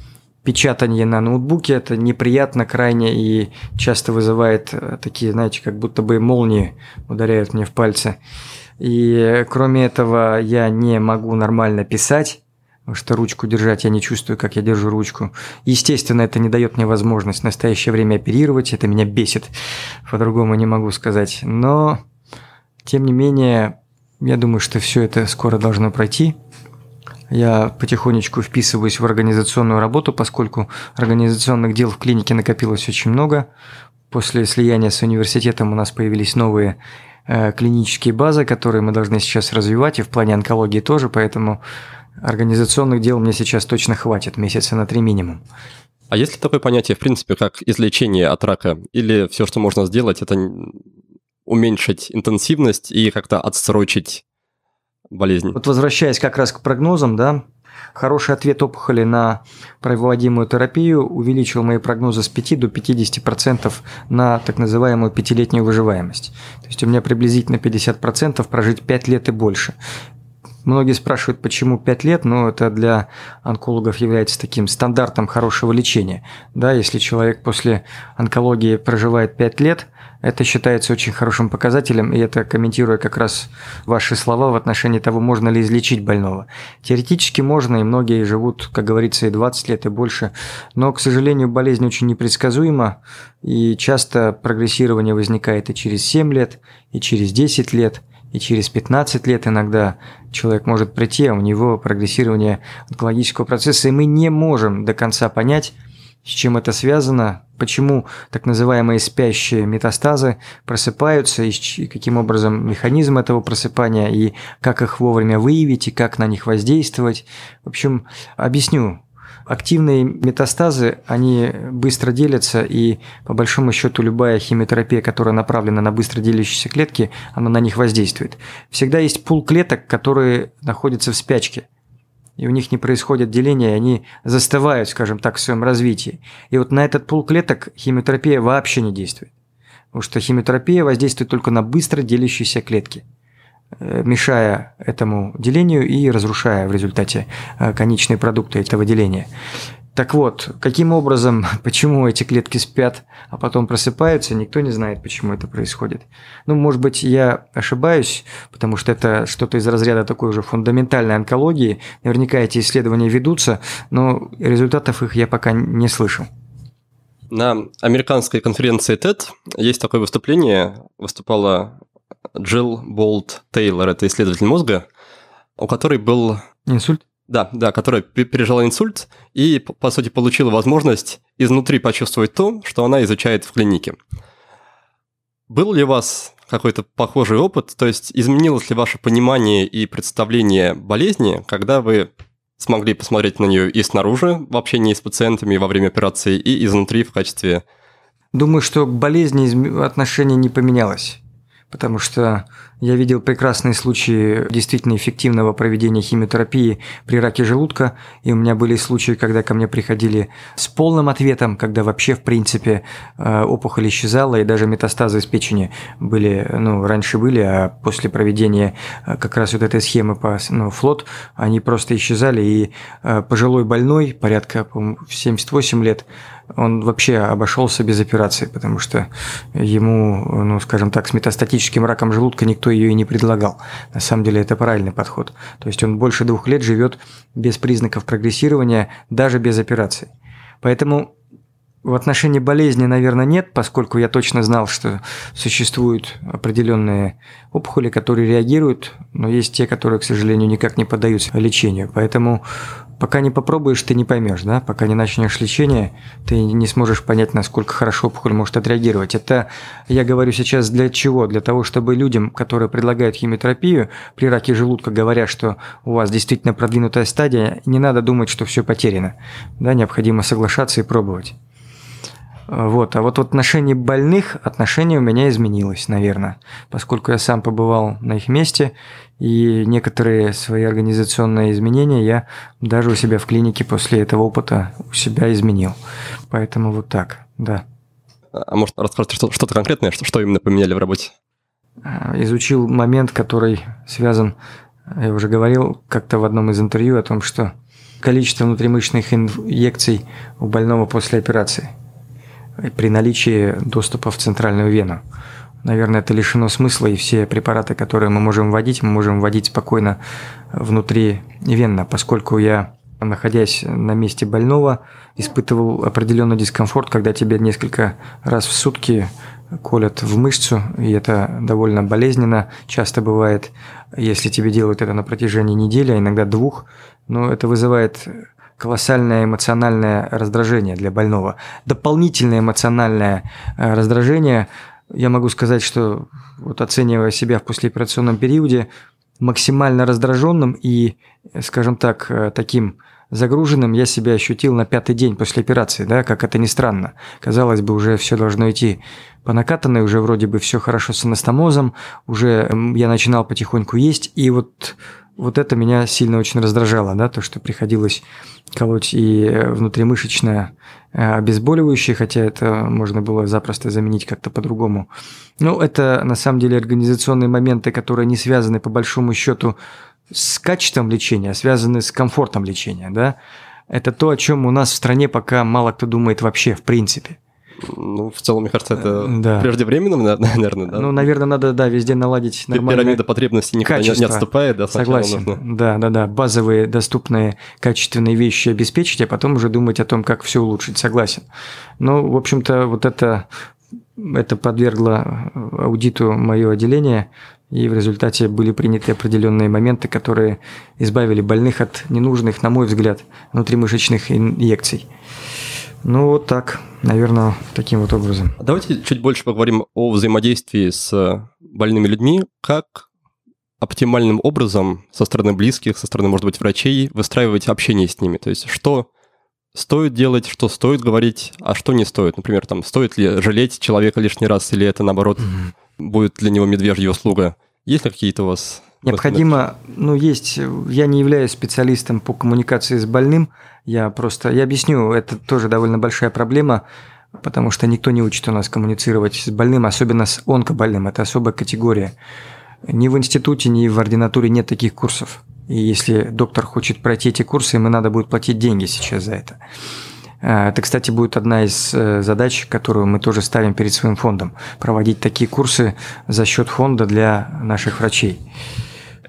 печатании на ноутбуке. Это неприятно крайне и часто вызывает э, такие, знаете, как будто бы молнии ударяют мне в пальцы. И кроме этого я не могу нормально писать Потому что ручку держать я не чувствую, как я держу ручку. Естественно, это не дает мне возможность в настоящее время оперировать, это меня бесит, по-другому не могу сказать. Но, тем не менее, я думаю, что все это скоро должно пройти. Я потихонечку вписываюсь в организационную работу, поскольку организационных дел в клинике накопилось очень много. После слияния с университетом у нас появились новые э, клинические базы, которые мы должны сейчас развивать, и в плане онкологии тоже, поэтому Организационных дел мне сейчас точно хватит, месяца на три минимум. А есть ли такое понятие, в принципе, как излечение от рака? Или все, что можно сделать, это уменьшить интенсивность и как-то отсрочить болезнь? Вот возвращаясь как раз к прогнозам, да, хороший ответ опухоли на проводимую терапию увеличил мои прогнозы с 5 до 50% на так называемую пятилетнюю выживаемость. То есть у меня приблизительно 50% прожить 5 лет и больше. Многие спрашивают, почему 5 лет, но это для онкологов является таким стандартом хорошего лечения. Да, если человек после онкологии проживает 5 лет, это считается очень хорошим показателем, и это комментируя как раз ваши слова в отношении того, можно ли излечить больного. Теоретически можно, и многие живут, как говорится, и 20 лет, и больше, но, к сожалению, болезнь очень непредсказуема, и часто прогрессирование возникает и через 7 лет, и через 10 лет – и через 15 лет иногда человек может прийти, а у него прогрессирование онкологического процесса, и мы не можем до конца понять, с чем это связано, почему так называемые спящие метастазы просыпаются, и каким образом механизм этого просыпания, и как их вовремя выявить, и как на них воздействовать. В общем, объясню Активные метастазы, они быстро делятся, и по большому счету любая химиотерапия, которая направлена на быстро делящиеся клетки, она на них воздействует. Всегда есть пул клеток, которые находятся в спячке и у них не происходит деления, они застывают, скажем так, в своем развитии. И вот на этот пул клеток химиотерапия вообще не действует. Потому что химиотерапия воздействует только на быстро делящиеся клетки. Э, мешая этому делению и разрушая в результате э, конечные продукты этого деления. Так вот, каким образом, почему эти клетки спят, а потом просыпаются, никто не знает, почему это происходит. Ну, может быть, я ошибаюсь, потому что это что-то из разряда такой уже фундаментальной онкологии. Наверняка эти исследования ведутся, но результатов их я пока не слышал. На американской конференции TED есть такое выступление. Выступала Джилл Болт Тейлор, это исследователь мозга, у которой был... Инсульт? Да, да, которая пережила инсульт и, по сути, получила возможность изнутри почувствовать то, что она изучает в клинике. Был ли у вас какой-то похожий опыт? То есть изменилось ли ваше понимание и представление болезни, когда вы смогли посмотреть на нее и снаружи в общении с пациентами во время операции, и изнутри в качестве... Думаю, что к болезни отношение не поменялось потому что я видел прекрасные случаи действительно эффективного проведения химиотерапии при раке желудка, и у меня были случаи, когда ко мне приходили с полным ответом, когда вообще, в принципе, э, опухоль исчезала, и даже метастазы из печени были, ну, раньше были, а после проведения э, как раз вот этой схемы по ну, флот, они просто исчезали, и э, пожилой больной, порядка, по 78 лет, он вообще обошелся без операции, потому что ему, ну, скажем так, с метастатическим раком желудка никто ее и не предлагал. На самом деле это правильный подход. То есть он больше двух лет живет без признаков прогрессирования, даже без операции. Поэтому В отношении болезни, наверное, нет, поскольку я точно знал, что существуют определенные опухоли, которые реагируют, но есть те, которые, к сожалению, никак не поддаются лечению. Поэтому пока не попробуешь, ты не поймешь, да? Пока не начнешь лечение, ты не сможешь понять, насколько хорошо опухоль может отреагировать. Это я говорю сейчас для чего? Для того, чтобы людям, которые предлагают химиотерапию при раке желудка, говоря, что у вас действительно продвинутая стадия, не надо думать, что все потеряно. Да, необходимо соглашаться и пробовать. Вот. А вот в отношении больных отношение у меня изменилось, наверное, поскольку я сам побывал на их месте, и некоторые свои организационные изменения я даже у себя в клинике после этого опыта у себя изменил. Поэтому вот так, да. А может, расскажете что-то конкретное, что, именно поменяли в работе? А, изучил момент, который связан, я уже говорил как-то в одном из интервью о том, что количество внутримышечных инъекций у больного после операции – при наличии доступа в центральную вену. Наверное, это лишено смысла, и все препараты, которые мы можем вводить, мы можем вводить спокойно внутри венно, поскольку я, находясь на месте больного, испытывал определенный дискомфорт, когда тебе несколько раз в сутки колят в мышцу, и это довольно болезненно, часто бывает, если тебе делают это на протяжении недели, а иногда двух, но это вызывает колоссальное эмоциональное раздражение для больного. Дополнительное эмоциональное э, раздражение, я могу сказать, что вот оценивая себя в послеоперационном периоде, максимально раздраженным и, скажем так, э, таким загруженным я себя ощутил на пятый день после операции, да, как это ни странно. Казалось бы, уже все должно идти по накатанной, уже вроде бы все хорошо с анастомозом, уже я начинал потихоньку есть, и вот вот это меня сильно очень раздражало, да, то, что приходилось колоть и внутримышечное э, обезболивающее, хотя это можно было запросто заменить как-то по-другому. Ну, это на самом деле организационные моменты, которые не связаны по большому счету с качеством лечения, а связаны с комфортом лечения, да. Это то, о чем у нас в стране пока мало кто думает вообще, в принципе. Ну, в целом, мне кажется, это да. преждевременно, наверное, да? Ну, наверное, надо, да, везде наладить нормальное Пирамида потребностей никуда не, не отступает, да? Согласен, нужно... да, да, да, базовые, доступные, качественные вещи обеспечить, а потом уже думать о том, как все улучшить, согласен. Ну, в общем-то, вот это, это подвергло аудиту мое отделение, и в результате были приняты определенные моменты, которые избавили больных от ненужных, на мой взгляд, внутримышечных инъекций. Ну, вот так, наверное, таким вот образом. Давайте чуть больше поговорим о взаимодействии с больными людьми. Как оптимальным образом со стороны близких, со стороны, может быть, врачей выстраивать общение с ними? То есть что стоит делать, что стоит говорить, а что не стоит? Например, там, стоит ли жалеть человека лишний раз, или это, наоборот, mm-hmm. будет для него медвежья услуга? Есть ли какие-то у вас Необходимо, ну, есть, я не являюсь специалистом по коммуникации с больным, я просто, я объясню, это тоже довольно большая проблема, потому что никто не учит у нас коммуницировать с больным, особенно с онкобольным, это особая категория. Ни в институте, ни в ординатуре нет таких курсов. И если доктор хочет пройти эти курсы, ему надо будет платить деньги сейчас за это. А, это, кстати, будет одна из э, задач, которую мы тоже ставим перед своим фондом. Проводить такие курсы за счет фонда для наших врачей.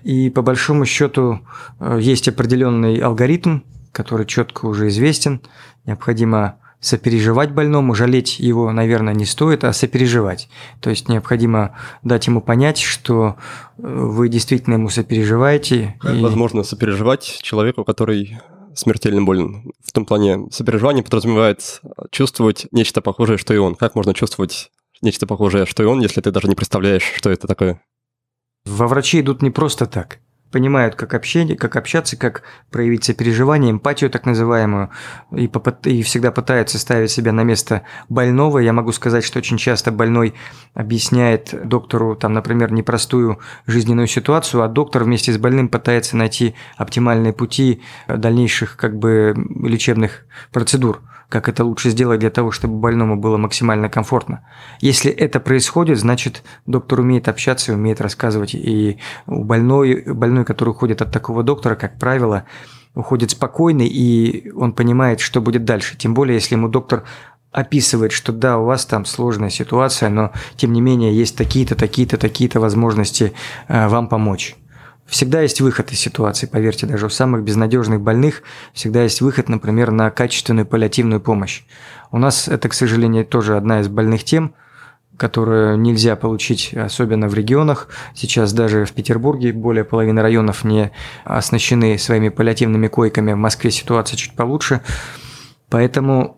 И по большому счету э, есть определенный алгоритм, который четко уже известен. Необходимо сопереживать больному, жалеть его, наверное, не стоит, а сопереживать. То есть необходимо дать ему понять, что э, вы действительно ему сопереживаете. Как и... возможно сопереживать человеку, который смертельно болен? В том плане сопереживание подразумевает чувствовать нечто похожее, что и он. Как можно чувствовать нечто похожее, что и он, если ты даже не представляешь, что это такое? Во врачи идут не просто так. Понимают, как, общение, как общаться, как проявить сопереживание, эмпатию так называемую, и, попыт, и всегда пытаются ставить себя на место больного. Я могу сказать, что очень часто больной объясняет доктору, там, например, непростую жизненную ситуацию, а доктор вместе с больным пытается найти оптимальные пути дальнейших как бы лечебных процедур как это лучше сделать для того, чтобы больному было максимально комфортно. Если это происходит, значит, доктор умеет общаться, умеет рассказывать. И у больной, больной, который уходит от такого доктора, как правило, уходит спокойный, и он понимает, что будет дальше. Тем более, если ему доктор описывает, что да, у вас там сложная ситуация, но тем не менее есть такие-то, такие-то, такие-то возможности э, вам помочь. Всегда есть выход из ситуации, поверьте, даже у самых безнадежных больных всегда есть выход, например, на качественную паллиативную помощь. У нас это, к сожалению, тоже одна из больных тем, которую нельзя получить, особенно в регионах. Сейчас даже в Петербурге более половины районов не оснащены своими паллиативными койками. В Москве ситуация чуть получше. Поэтому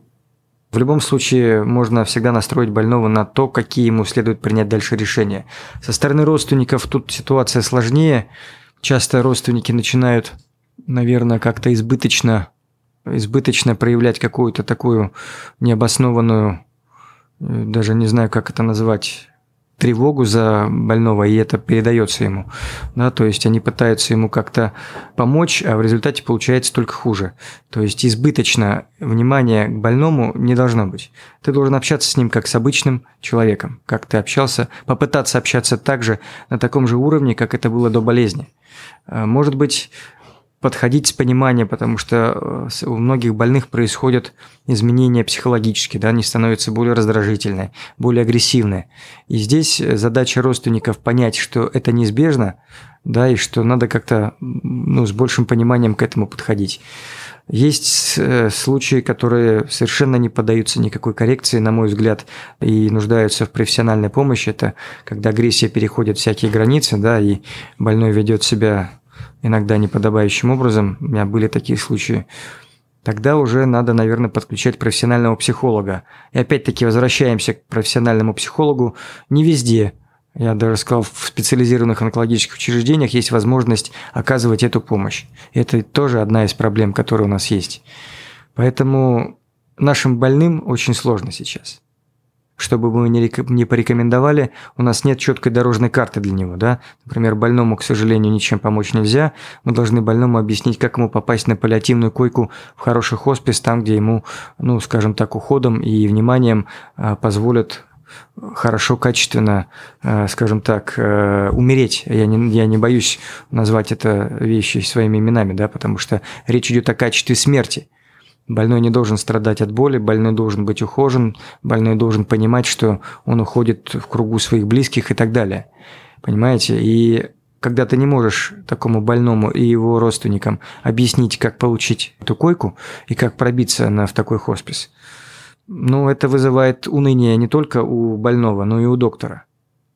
в любом случае можно всегда настроить больного на то, какие ему следует принять дальше решения. Со стороны родственников тут ситуация сложнее – часто родственники начинают, наверное, как-то избыточно, избыточно проявлять какую-то такую необоснованную, э, даже не знаю, как это назвать, тревогу за больного, и это передается ему. Да, то есть они пытаются ему как-то помочь, а в результате получается только хуже. То есть избыточно внимание к больному не должно быть. Ты должен общаться с ним как с обычным человеком, как ты общался, попытаться общаться так же, на таком же уровне, как это было до болезни. Э, может быть, подходить с пониманием, потому что э, у многих больных происходят изменения психологические, да, они становятся более раздражительные, более агрессивные. И здесь задача родственников понять, что это неизбежно, да, и что надо как-то ну, с большим пониманием к этому подходить. Есть э, случаи, которые совершенно не поддаются никакой коррекции, на мой взгляд, и нуждаются в профессиональной помощи. Это когда агрессия переходит всякие границы, да, и больной ведет себя иногда неподобающим образом. У меня были такие случаи. Тогда уже надо, наверное, подключать профессионального психолога. И опять-таки возвращаемся к профессиональному психологу не везде – я даже сказал, в специализированных онкологических учреждениях есть возможность оказывать эту помощь. Это тоже одна из проблем, которые у нас есть. Поэтому нашим больным очень сложно сейчас. Чтобы мы не порекомендовали, у нас нет четкой дорожной карты для него. Да? Например, больному, к сожалению, ничем помочь нельзя. Мы должны больному объяснить, как ему попасть на паллиативную койку в хороший хоспис, там, где ему, ну, скажем так, уходом и вниманием а, позволят хорошо, качественно, э, скажем так, э, умереть. Я не, я не боюсь назвать это вещи своими именами, да, потому что речь идет о качестве смерти. Больной не должен страдать от боли, больной должен быть ухожен, больной должен понимать, что он уходит в кругу своих близких и так далее. Понимаете? И когда ты не можешь такому больному и его родственникам объяснить, как получить эту койку и как пробиться на, в такой хоспис – ну, это вызывает уныние не только у больного, но и у доктора.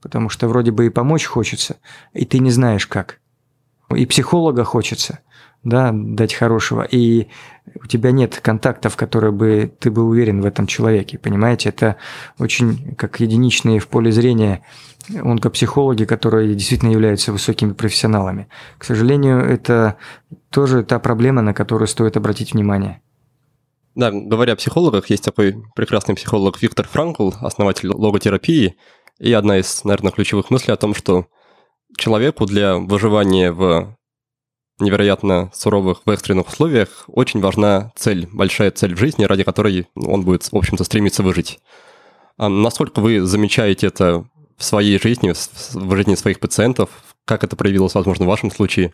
Потому что вроде бы и помочь хочется, и ты не знаешь как. И психолога хочется, да, дать хорошего, и у тебя нет контактов, которые бы ты был уверен в этом человеке, понимаете? Это очень как единичные в поле зрения онкопсихологи, которые действительно являются высокими профессионалами. К сожалению, это тоже та проблема, на которую стоит обратить внимание. Да, говоря о психологах, есть такой прекрасный психолог Виктор Франкл, основатель логотерапии, и одна из, наверное, ключевых мыслей о том, что человеку для выживания в невероятно суровых, в экстренных условиях очень важна цель, большая цель в жизни, ради которой он будет, в общем-то, стремиться выжить. А насколько вы замечаете это в своей жизни, в жизни своих пациентов? Как это проявилось, возможно, в вашем случае?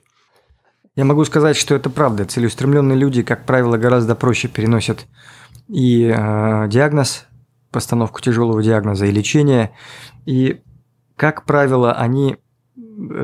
Я могу сказать, что это правда. Целеустремленные люди, как правило, гораздо проще переносят и э, диагноз, постановку тяжелого диагноза и лечение. И, как правило, они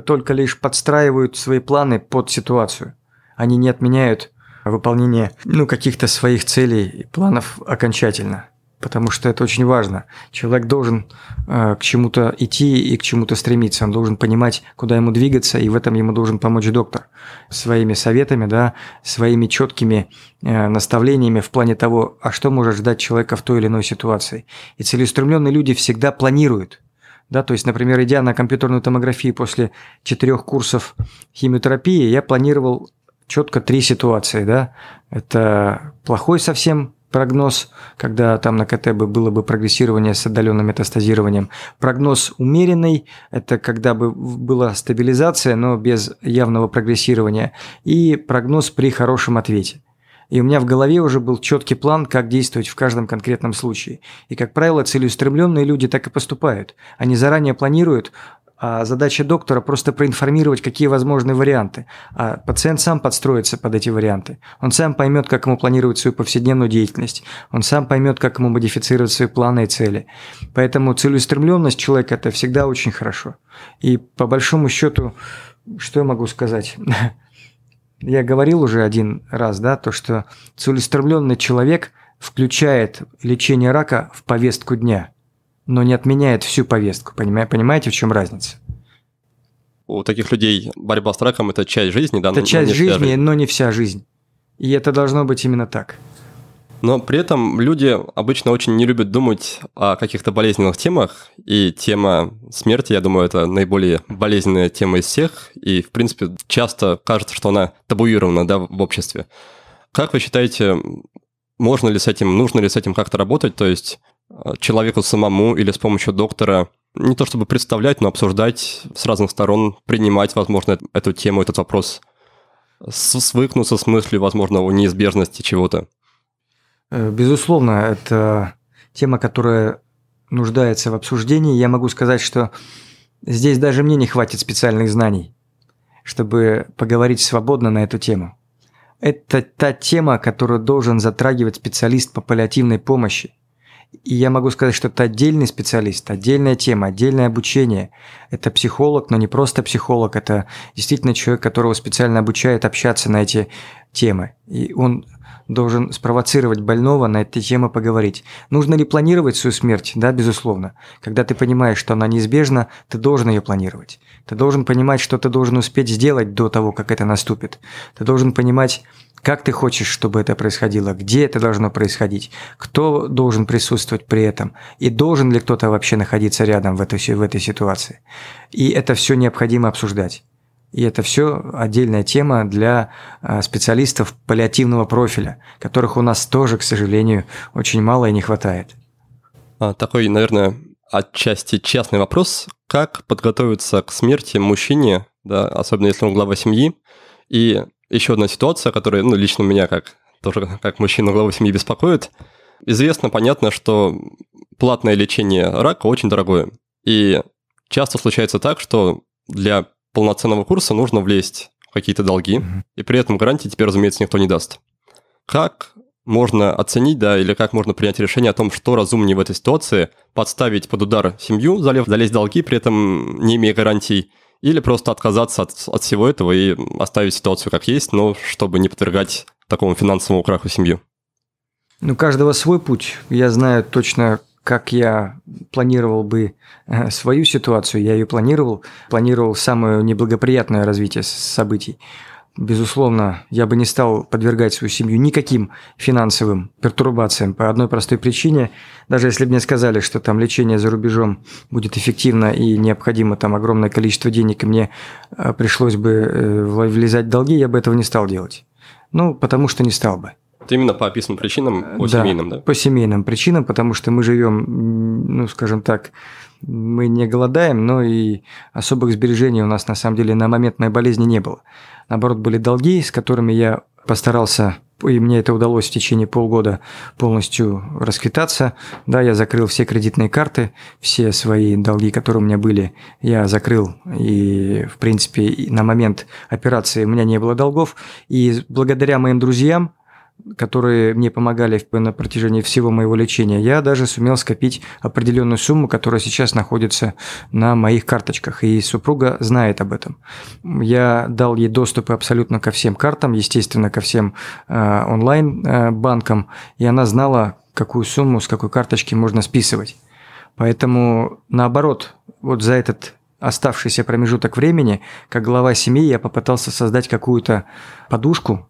только лишь подстраивают свои планы под ситуацию. Они не отменяют выполнение ну, каких-то своих целей и планов окончательно потому что это очень важно. Человек должен э, к чему-то идти и к чему-то стремиться. Он должен понимать, куда ему двигаться, и в этом ему должен помочь доктор своими советами, да, своими четкими э, наставлениями в плане того, а что может ждать человека в той или иной ситуации. И целеустремленные люди всегда планируют. Да, то есть, например, идя на компьютерную томографию после четырех курсов химиотерапии, я планировал четко три ситуации. Да? Это плохой совсем прогноз, когда там на КТ бы было бы прогрессирование с отдаленным метастазированием. Прогноз умеренный – это когда бы была стабилизация, но без явного прогрессирования. И прогноз при хорошем ответе. И у меня в голове уже был четкий план, как действовать в каждом конкретном случае. И, как правило, целеустремленные люди так и поступают. Они заранее планируют, а задача доктора просто проинформировать, какие возможны варианты. А пациент сам подстроится под эти варианты. Он сам поймет, как ему планировать свою повседневную деятельность. Он сам поймет, как ему модифицировать свои планы и цели. Поэтому целеустремленность человека – это всегда очень хорошо. И по большому счету что я могу сказать? Я говорил уже один раз, да, то, что целеустремленный человек включает лечение рака в повестку дня, но не отменяет всю повестку. Понимаете, в чем разница? У таких людей борьба с раком – это часть жизни, да? Это часть жизни, жизнь. но не вся жизнь. И это должно быть именно так. Но при этом люди обычно очень не любят думать о каких-то болезненных темах, и тема смерти, я думаю, это наиболее болезненная тема из всех, и, в принципе, часто кажется, что она табуирована да, в обществе. Как вы считаете, можно ли с этим, нужно ли с этим как-то работать, то есть э, человеку самому или с помощью доктора не то чтобы представлять, но обсуждать с разных сторон, принимать, возможно, эту тему, этот вопрос, свыкнуться с мыслью, возможно, о неизбежности чего-то? Э, безусловно, это тема, которая нуждается в обсуждении. Я могу сказать, что здесь даже мне не хватит специальных знаний, чтобы поговорить свободно на эту тему. Это та тема, которую должен затрагивать специалист по паллиативной помощи. И я могу сказать, что это отдельный специалист, отдельная тема, отдельное обучение. Это психолог, но не просто психолог, это действительно человек, которого специально обучают общаться на эти темы. И он должен спровоцировать больного на эти темы поговорить. Нужно ли планировать свою смерть? Да, безусловно. Когда ты понимаешь, что она неизбежна, ты должен ее планировать. Ты должен понимать, что ты должен успеть сделать до того, как это наступит. Ты должен понимать, как ты хочешь, чтобы это происходило, где это должно происходить, кто должен присутствовать при этом, и должен ли кто-то вообще находиться рядом в этой, в этой ситуации. И это все необходимо обсуждать. И это все отдельная тема для а, специалистов паллиативного профиля, которых у нас тоже, к сожалению, очень мало и не хватает. А, такой, наверное, отчасти частный вопрос. Как подготовиться к смерти мужчине, да, особенно если он глава семьи? И еще одна ситуация, которая, ну, лично меня как тоже как мужчина главы семьи беспокоит. Известно, понятно, что платное лечение рака очень дорогое. И часто случается так, что для полноценного курса нужно влезть в какие-то долги, mm-hmm. и при этом гарантии теперь, разумеется, никто не даст. Как можно оценить, да, или как можно принять решение о том, что разумнее в этой ситуации, подставить под удар семью, залез, залезть в долги, при этом не имея гарантий, или просто отказаться от, от всего этого и оставить ситуацию как есть, но чтобы не подвергать такому финансовому краху семью? Ну, каждого свой путь. Я знаю точно, как я планировал бы э, свою ситуацию, я ее планировал, планировал самое неблагоприятное развитие событий. Безусловно, я бы не стал подвергать свою семью никаким финансовым пертурбациям по одной простой причине. Даже если бы мне сказали, что там лечение за рубежом будет эффективно и необходимо там огромное количество денег, и мне э, пришлось бы э, влезать в долги, я бы этого не стал делать. Ну, потому что не стал бы. Это именно по описанным причинам, по да, семейным, да? по семейным причинам, потому что мы живем, ну, скажем так, мы не голодаем, но и особых сбережений у нас на самом деле на момент моей болезни не было. Наоборот, были долги, с которыми я постарался и мне это удалось в течение полгода полностью расквитаться. Да, я закрыл все кредитные карты, все свои долги, которые у меня были, я закрыл. И, в принципе, на момент операции у меня не было долгов. И благодаря моим друзьям, которые мне помогали на протяжении всего моего лечения, я даже сумел скопить определенную сумму, которая сейчас находится на моих карточках, и супруга знает об этом. Я дал ей доступы абсолютно ко всем картам, естественно, ко всем э, онлайн-банкам, и она знала, какую сумму с какой карточки можно списывать. Поэтому, наоборот, вот за этот оставшийся промежуток времени, как глава семьи, я попытался создать какую-то подушку,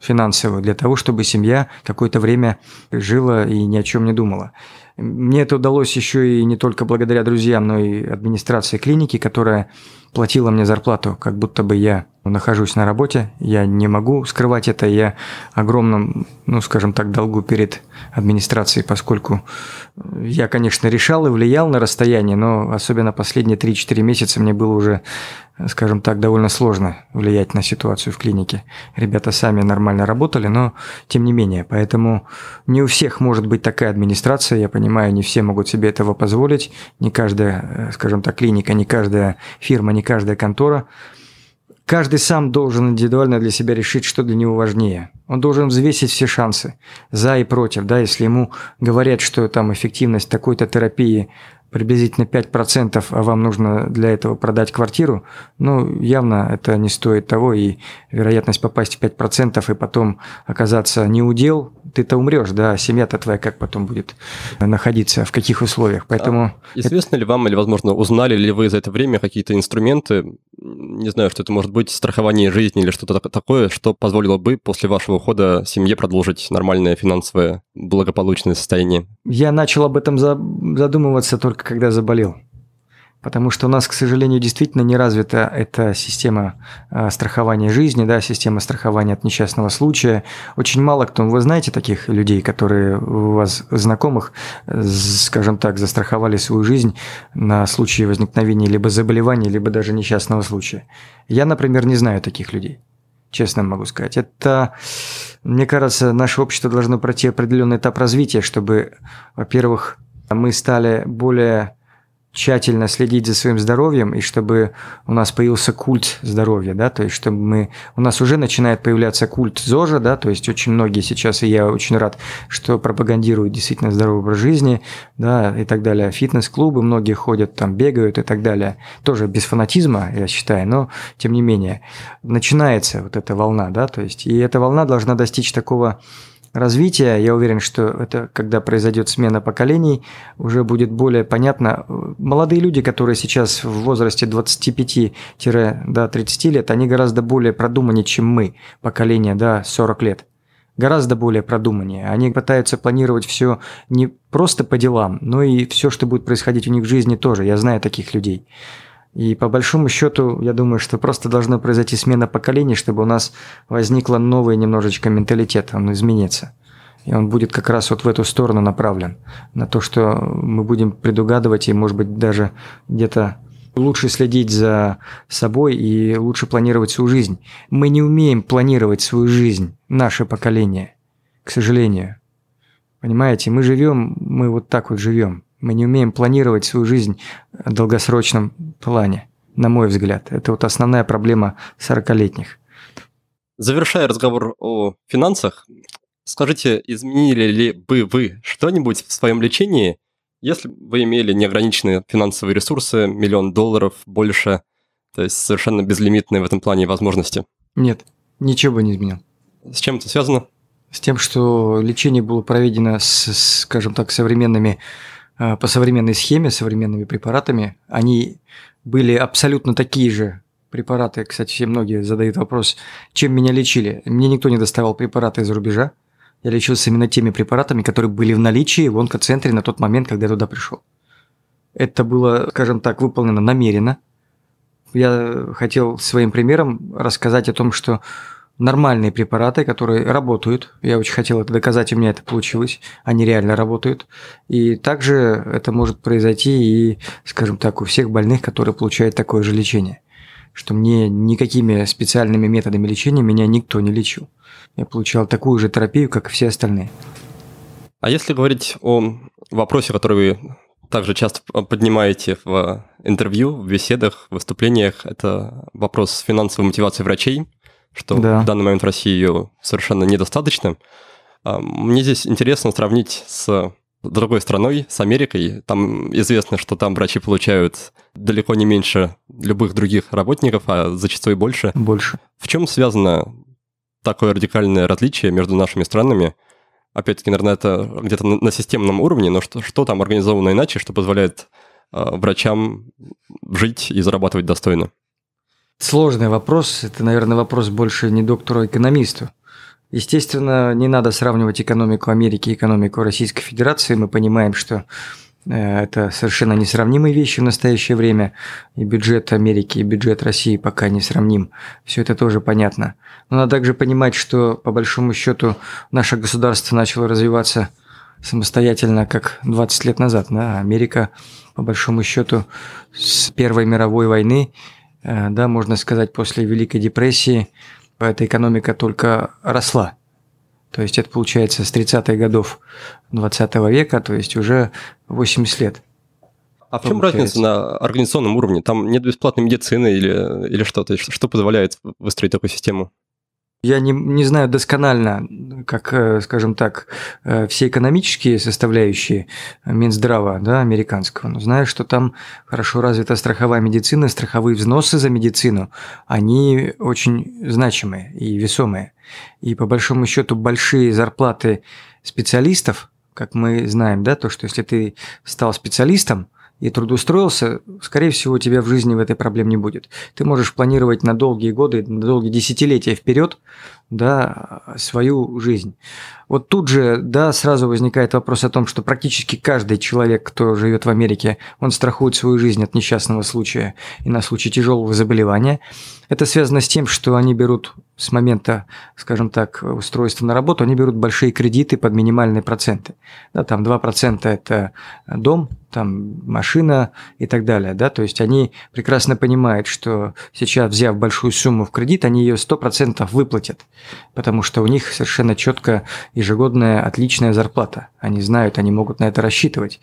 финансовую для того, чтобы семья какое-то время жила и ни о чем не думала. Мне это удалось еще и не только благодаря друзьям, но и администрации клиники, которая платила мне зарплату, как будто бы я нахожусь на работе, я не могу скрывать это, я огромном, ну, скажем так, долгу перед администрацией, поскольку я, конечно, решал и влиял на расстояние, но особенно последние 3-4 месяца мне было уже скажем так, довольно сложно влиять на ситуацию в клинике. Ребята сами нормально работали, но тем не менее. Поэтому не у всех может быть такая администрация, я понимаю, не все могут себе этого позволить. Не каждая, э, скажем так, клиника, не каждая фирма, не каждая контора Каждый сам должен индивидуально для себя решить, что для него важнее. Он должен взвесить все шансы за и против. Да, если ему говорят, что там эффективность такой-то терапии приблизительно 5%, а вам нужно для этого продать квартиру, ну, явно это не стоит того, и вероятность попасть в 5% и потом оказаться не удел, ты-то умрешь, да, а семья-то твоя как потом будет находиться, в каких условиях, поэтому... А известно ли вам, или, возможно, узнали ли вы за это время какие-то инструменты, не знаю, что это может быть, страхование жизни или что-то такое, что позволило бы после вашего ухода семье продолжить нормальное финансовое благополучное состояние? Я начал об этом задумываться только только когда заболел. Потому что у нас, к сожалению, действительно не развита эта система э, страхования жизни, да, система страхования от несчастного случая. Очень мало кто, вы знаете таких людей, которые у вас знакомых, скажем так, застраховали свою жизнь на случай возникновения либо заболевания, либо даже несчастного случая. Я, например, не знаю таких людей. Честно могу сказать. Это, мне кажется, наше общество должно пройти определенный этап развития, чтобы, во-первых, мы стали более тщательно следить за своим здоровьем, и чтобы у нас появился культ здоровья, да, то есть чтобы мы, у нас уже начинает появляться культ ЗОЖа, да, то есть очень многие сейчас, и я очень рад, что пропагандируют действительно здоровый образ жизни, да, и так далее. Фитнес-клубы многие ходят, там бегают и так далее. Тоже без фанатизма, я считаю, но тем не менее начинается вот эта волна, да, то есть и эта волна должна достичь такого развития, я уверен, что это, когда произойдет смена поколений, уже будет более понятно. Молодые люди, которые сейчас в возрасте 25-30 лет, они гораздо более продуманнее, чем мы, поколение да, 40 лет. Гораздо более продуманнее. Они пытаются планировать все не просто по делам, но и все, что будет происходить у них в жизни тоже. Я знаю таких людей. И по большому счету, я думаю, что просто должна произойти смена поколений, чтобы у нас возникла новый немножечко менталитет, он изменится. И он будет как раз вот в эту сторону направлен. На то, что мы будем предугадывать и, может быть, даже где-то лучше следить за собой и лучше планировать свою жизнь. Мы не умеем планировать свою жизнь, наше поколение, к сожалению. Понимаете, мы живем, мы вот так вот живем. Мы не умеем планировать свою жизнь в долгосрочном плане, на мой взгляд. Это вот основная проблема 40-летних. Завершая разговор о финансах, скажите, изменили ли бы вы что-нибудь в своем лечении, если бы вы имели неограниченные финансовые ресурсы, миллион долларов, больше, то есть совершенно безлимитные в этом плане возможности? Нет, ничего бы не изменил. С чем это связано? С тем, что лечение было проведено с, скажем так, современными Э, по современной схеме, современными препаратами. Они были абсолютно такие же препараты. Кстати, все многие задают вопрос, чем меня лечили. Мне никто не доставал препараты из-за рубежа. Я лечился именно теми препаратами, которые были в наличии в онкоцентре на тот момент, когда я туда пришел. Это было, скажем так, выполнено намеренно. Я хотел своим примером рассказать о том, что нормальные препараты, которые работают. Я очень хотел это доказать, у меня это получилось. Они реально работают. И также это может произойти и, скажем так, у всех больных, которые получают такое же лечение. Что мне никакими специальными методами лечения меня никто не лечил. Я получал такую же терапию, как и все остальные. А если говорить о вопросе, который вы также часто поднимаете в интервью, в беседах, в выступлениях, это вопрос финансовой мотивации врачей – что да. в данный момент в России ее совершенно недостаточно. А, мне здесь интересно сравнить с другой страной, с Америкой. Там известно, что там врачи получают далеко не меньше любых других работников, а зачастую больше. Больше. В чем связано такое радикальное различие между нашими странами? Опять-таки, наверное, это где-то на системном уровне, но что, что там организовано иначе, что позволяет э, врачам жить и зарабатывать достойно? Сложный вопрос. Это, наверное, вопрос больше не доктору, а экономисту. Естественно, не надо сравнивать экономику Америки и экономику Российской Федерации. Мы понимаем, что э, это совершенно несравнимые вещи в настоящее время. И бюджет Америки, и бюджет России пока не сравним. Все это тоже понятно. Но надо также понимать, что по большому счету наше государство начало развиваться самостоятельно, как 20 лет назад. Да? Америка, по большому счету, с Первой мировой войны да, можно сказать, после Великой депрессии эта экономика только росла. То есть это получается с 30-х годов 20 века, то есть уже 80 лет. А в чем разница на организационном уровне? Там нет бесплатной медицины или, или что-то? Что позволяет выстроить такую систему? Я не, не знаю досконально, как, э, скажем так, э, все экономические составляющие Минздрава да, американского, но знаю, что там хорошо развита страховая медицина, страховые взносы за медицину, они очень значимые и весомые. И по большому счету большие зарплаты специалистов, как мы знаем, да, то, что если ты стал специалистом, и трудоустроился, скорее всего, у тебя в жизни в этой проблем не будет. Ты можешь планировать на долгие годы, на долгие десятилетия вперед да, свою жизнь. Вот тут же, да, сразу возникает вопрос о том, что практически каждый человек, кто живет в Америке, он страхует свою жизнь от несчастного случая и на случай тяжелого заболевания. Это связано с тем, что они берут с момента, скажем так, устройства на работу, они берут большие кредиты под минимальные проценты. Да, там 2% это дом, там машина и так далее. Да? То есть они прекрасно понимают, что сейчас, взяв большую сумму в кредит, они ее 100% выплатят, потому что у них совершенно четко ежегодная отличная зарплата. Они знают, они могут на это рассчитывать.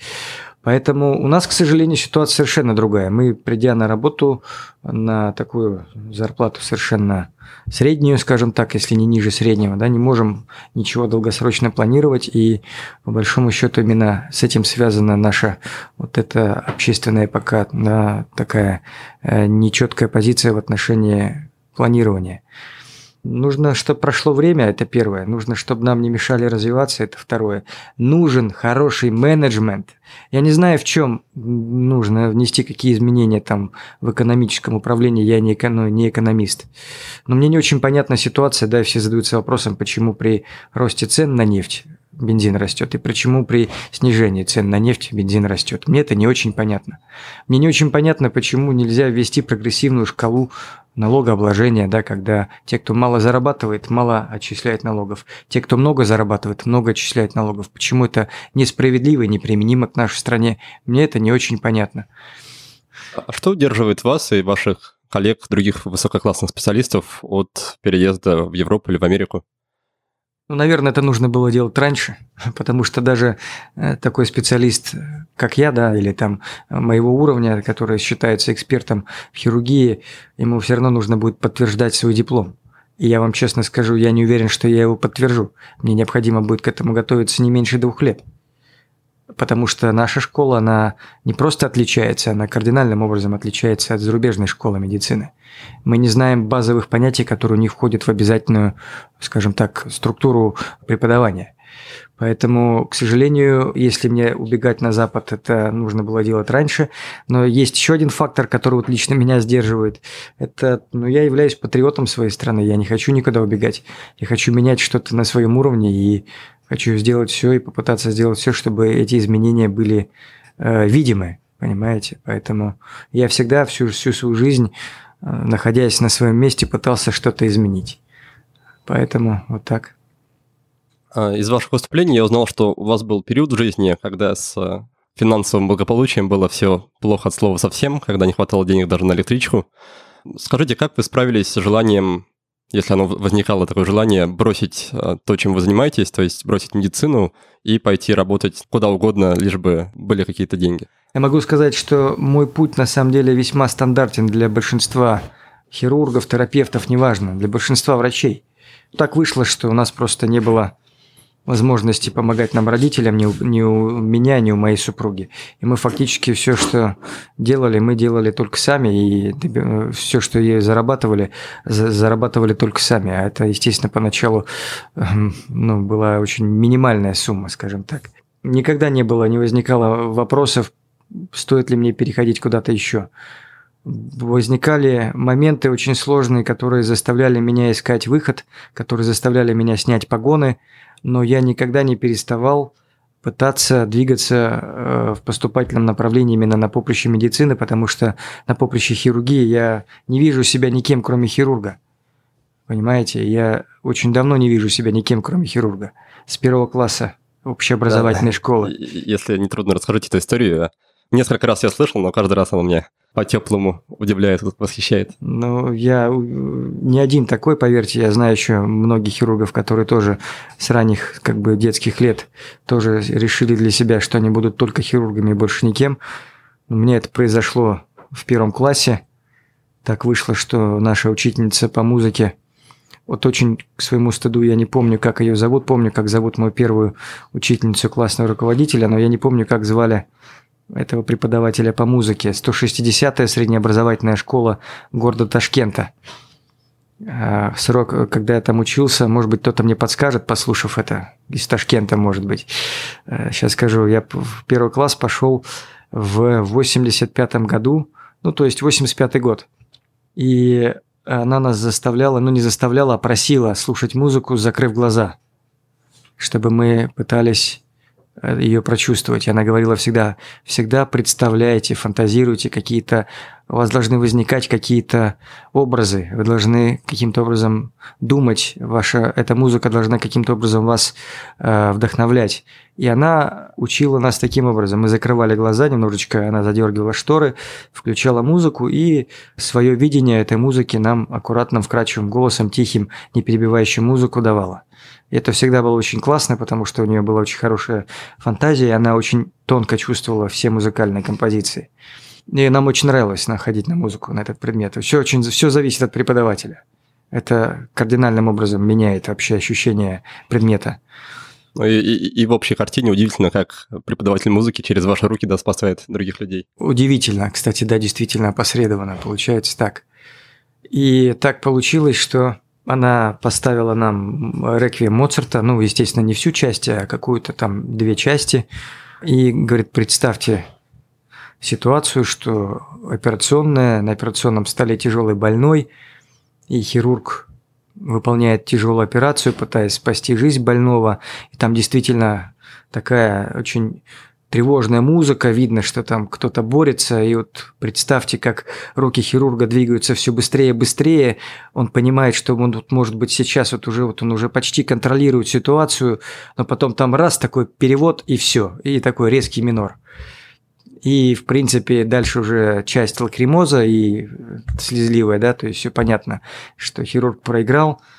Поэтому у нас, к сожалению, ситуация совершенно другая. Мы, придя на работу на такую зарплату совершенно среднюю, скажем так, если не ниже среднего, да, не можем ничего долгосрочно планировать, и по большому счету именно с этим связана наша вот эта общественная пока да, такая э, нечеткая позиция в отношении планирования. Нужно, чтобы прошло время, это первое. Нужно, чтобы нам не мешали развиваться, это второе. Нужен хороший менеджмент. Я не знаю, в чем нужно внести какие изменения там в экономическом управлении, я не, эко, ну, не экономист. Но мне не очень понятна ситуация, да, и все задаются вопросом, почему при росте цен на нефть бензин растет, и почему при снижении цен на нефть бензин растет. Мне это не очень понятно. Мне не очень понятно, почему нельзя ввести прогрессивную шкалу налогообложения, да, когда те, кто мало зарабатывает, мало отчисляет налогов. Те, кто много зарабатывает, много отчисляет налогов. Почему это несправедливо и неприменимо к нашей стране, мне это не очень понятно. А что удерживает вас и ваших коллег, других высококлассных специалистов от переезда в Европу или в Америку? Ну, наверное, это нужно было делать раньше, потому что даже э, такой специалист, как я, да, или там моего уровня, который считается экспертом в хирургии, ему все равно нужно будет подтверждать свой диплом. И я вам честно скажу, я не уверен, что я его подтвержу. Мне необходимо будет к этому готовиться не меньше двух лет потому что наша школа, она не просто отличается, она кардинальным образом отличается от зарубежной школы медицины. Мы не знаем базовых понятий, которые не входят в обязательную, скажем так, структуру преподавания. Поэтому, к сожалению, если мне убегать на Запад, это нужно было делать раньше. Но есть еще один фактор, который вот лично меня сдерживает. Это, ну, я являюсь патриотом своей страны. Я не хочу никуда убегать. Я хочу менять что-то на своем уровне и Хочу сделать все и попытаться сделать все, чтобы эти изменения были э, видимы, понимаете? Поэтому я всегда всю, всю свою жизнь, э, находясь на своем месте, пытался что-то изменить. Поэтому вот так. А, из ваших выступлений я узнал, что у вас был период в жизни, когда с э, финансовым благополучием было все плохо от слова совсем, когда не хватало денег даже на электричку. Скажите, как вы справились с желанием если оно возникало такое желание бросить а, то, чем вы занимаетесь, то есть бросить медицину и пойти работать куда угодно, лишь бы были какие-то деньги? Я могу сказать, что мой путь на самом деле весьма стандартен для большинства хирургов, терапевтов, неважно, для большинства врачей. Так вышло, что у нас просто не было возможности помогать нам родителям ни у, ни у меня, ни у моей супруги. И мы фактически все, что делали, мы делали только сами, и все, что ей зарабатывали, зарабатывали только сами. А это, естественно, поначалу эм, ну, была очень минимальная сумма, скажем так. Никогда не было, не возникало вопросов, стоит ли мне переходить куда-то еще. Возникали моменты очень сложные, которые заставляли меня искать выход, которые заставляли меня снять погоны – но я никогда не переставал пытаться двигаться э, в поступательном направлении именно на поприще медицины, потому что на поприще хирургии я не вижу себя никем, кроме хирурга. Понимаете, я очень давно не вижу себя никем, кроме хирурга. С первого класса общеобразовательной да, школы. Если не трудно, расскажите эту историю. Несколько раз я слышал, но каждый раз она мне по-теплому удивляет, восхищает. Ну, я не один такой, поверьте, я знаю еще многих хирургов, которые тоже с ранних как бы детских лет тоже решили для себя, что они будут только хирургами и больше никем. Мне это произошло в первом классе. Так вышло, что наша учительница по музыке Вот очень к своему стыду я не помню, как ее зовут. Помню, как зовут мою первую учительницу классного руководителя, но я не помню, как звали этого преподавателя по музыке. 160-я среднеобразовательная школа города Ташкента. А, срок, когда я там учился, может быть, кто-то мне подскажет, послушав это, из Ташкента, может быть. Сейчас а, скажу, я в первый класс пошел в 85 году, ну, то есть 85 год. И она нас заставляла, ну, не заставляла, а просила слушать музыку, закрыв глаза, чтобы мы пытались ее прочувствовать. Она говорила всегда, всегда представляйте, фантазируйте какие-то, у вас должны возникать какие-то образы, вы должны каким-то образом думать, ваша, эта музыка должна каким-то образом вас э, вдохновлять. И она учила нас таким образом. Мы закрывали глаза немножечко, она задергивала шторы, включала музыку и свое видение этой музыки нам аккуратным, вкрадчивым голосом, тихим, не перебивающим музыку давала. И это всегда было очень классно, потому что у нее была очень хорошая фантазия, и она очень тонко чувствовала все музыкальные композиции. И нам очень нравилось находить на музыку, на этот предмет. Все, очень, все зависит от преподавателя. Это кардинальным образом меняет вообще ощущение предмета. Ну и, и, и в общей картине удивительно, как преподаватель музыки через ваши руки да, спасает других людей. Удивительно, кстати, да, действительно опосредованно получается так. И так получилось, что она поставила нам реквием Моцарта, ну, естественно, не всю часть, а какую-то там две части. И говорит, представьте ситуацию, что операционная, на операционном столе тяжелый больной, и хирург выполняет тяжелую операцию, пытаясь спасти жизнь больного. И там действительно такая очень тревожная музыка, видно, что там кто-то борется, и вот представьте, как руки хирурга двигаются все быстрее и быстрее, он понимает, что он вот, может быть, сейчас вот уже, вот он уже почти контролирует ситуацию, но потом там раз такой перевод и все, и такой резкий минор. И, в принципе, дальше уже часть лакримоза и слезливая, да, то есть все понятно, что хирург проиграл –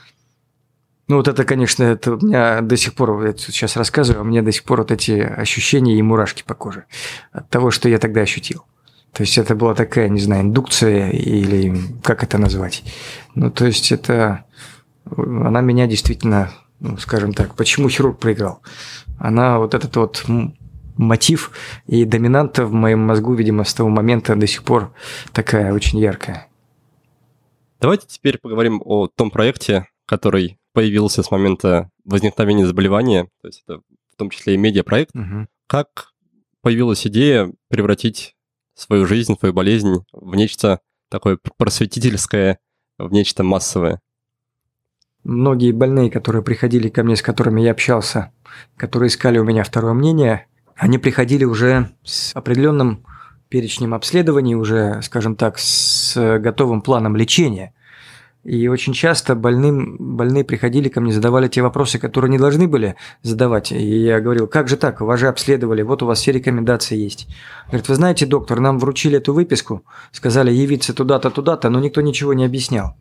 ну вот это, конечно, это у меня до сих пор, я сейчас рассказываю, у меня до сих пор вот эти ощущения и мурашки по коже от того, что я тогда ощутил. То есть это была такая, не знаю, индукция или как это назвать. Ну то есть это, она меня действительно, ну, скажем так, почему хирург проиграл? Она вот этот вот мотив и доминанта в моем мозгу, видимо, с того момента до сих пор такая очень яркая. Давайте теперь поговорим о том проекте, который появился с момента возникновения заболевания, то есть это в том числе и медиапроект. Угу. Как появилась идея превратить свою жизнь, свою болезнь в нечто такое просветительское, в нечто массовое? Многие больные, которые приходили ко мне, с которыми я общался, которые искали у меня второе мнение, они приходили уже с определенным перечнем обследований, уже, скажем так, с готовым планом лечения. И очень часто больным, больные приходили ко мне, задавали те вопросы, которые не должны были задавать. И я говорил, как же так, вас же обследовали, вот у вас все рекомендации есть. Говорит, вы знаете, доктор, нам вручили эту выписку, сказали явиться туда-то, туда-то, но никто ничего не объяснял.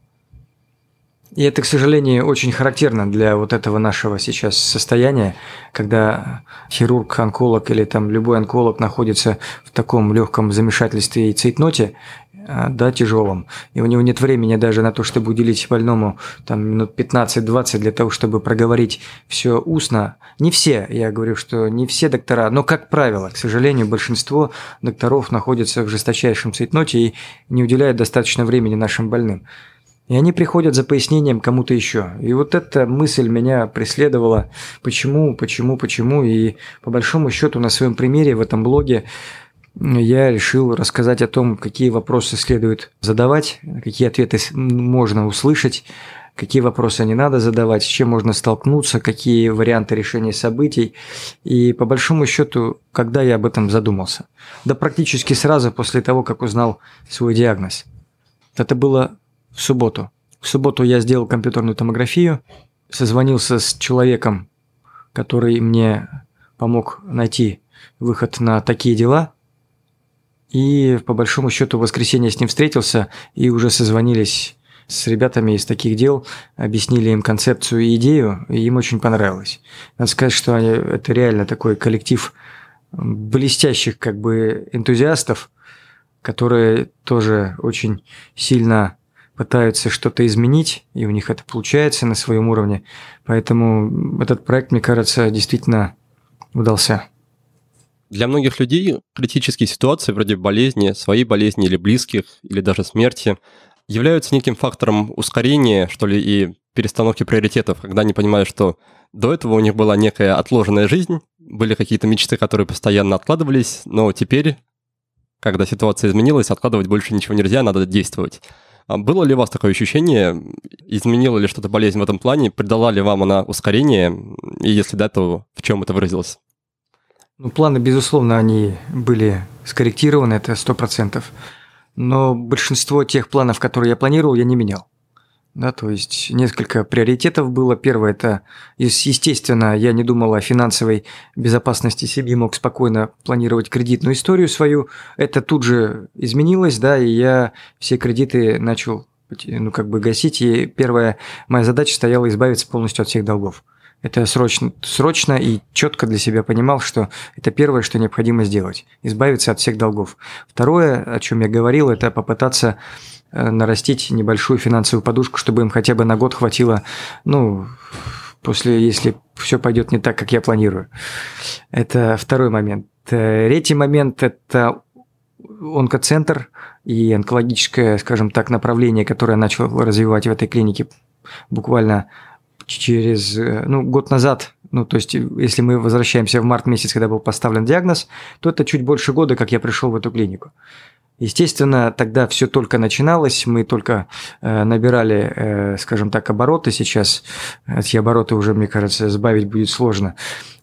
И это, к сожалению, очень характерно для вот этого нашего сейчас состояния, когда хирург, онколог или там любой онколог находится в таком легком замешательстве и цейтноте, да, тяжелом, и у него нет времени даже на то, чтобы уделить больному там минут 15-20 для того, чтобы проговорить все устно. Не все, я говорю, что не все доктора, но, как правило, к сожалению, большинство докторов находятся в жесточайшем цейтноте и не уделяют достаточно времени нашим больным. И они приходят за пояснением кому-то еще. И вот эта мысль меня преследовала. Почему, почему, почему. И по большому счету на своем примере в этом блоге я решил рассказать о том, какие вопросы следует задавать, какие ответы можно услышать, какие вопросы не надо задавать, с чем можно столкнуться, какие варианты решения событий. И по большому счету, когда я об этом задумался? Да практически сразу после того, как узнал свой диагноз. Это было в субботу. В субботу я сделал компьютерную томографию, созвонился с человеком, который мне помог найти выход на такие дела. И по большому счету в воскресенье с ним встретился и уже созвонились с ребятами из таких дел, объяснили им концепцию и идею, и им очень понравилось. Надо сказать, что они, это реально такой коллектив блестящих как бы энтузиастов, которые тоже очень сильно пытаются что-то изменить, и у них это получается на своем уровне. Поэтому этот проект, мне кажется, действительно удался. Для многих людей критические ситуации вроде болезни, своей болезни или близких, или даже смерти являются неким фактором ускорения, что ли, и перестановки приоритетов, когда они понимают, что до этого у них была некая отложенная жизнь, были какие-то мечты, которые постоянно откладывались, но теперь, когда ситуация изменилась, откладывать больше ничего нельзя, надо действовать. А было ли у вас такое ощущение? Изменила ли что-то болезнь в этом плане? Придала ли вам она ускорение? И если да, то в чем это выразилось? Ну, планы, безусловно, они были скорректированы, это сто процентов. Но большинство тех планов, которые я планировал, я не менял. Да, то есть несколько приоритетов было. Первое – это, естественно, я не думал о финансовой безопасности себе, мог спокойно планировать кредитную историю свою. Это тут же изменилось, да, и я все кредиты начал ну, как бы гасить. И первая моя задача стояла избавиться полностью от всех долгов. Это срочно, срочно и четко для себя понимал, что это первое, что необходимо сделать – избавиться от всех долгов. Второе, о чем я говорил, это попытаться Э, нарастить небольшую финансовую подушку, чтобы им хотя бы на год хватило, ну, после, если все пойдет не так, как я планирую. Это второй момент. Третий момент – это онкоцентр и онкологическое, скажем так, направление, которое я начал развивать в этой клинике буквально через ну, год назад, ну, то есть, если мы возвращаемся в март месяц, когда был поставлен диагноз, то это чуть больше года, как я пришел в эту клинику. Естественно, тогда все только начиналось, мы только э, набирали, э, скажем так, обороты. Сейчас эти обороты уже, мне кажется, сбавить будет сложно.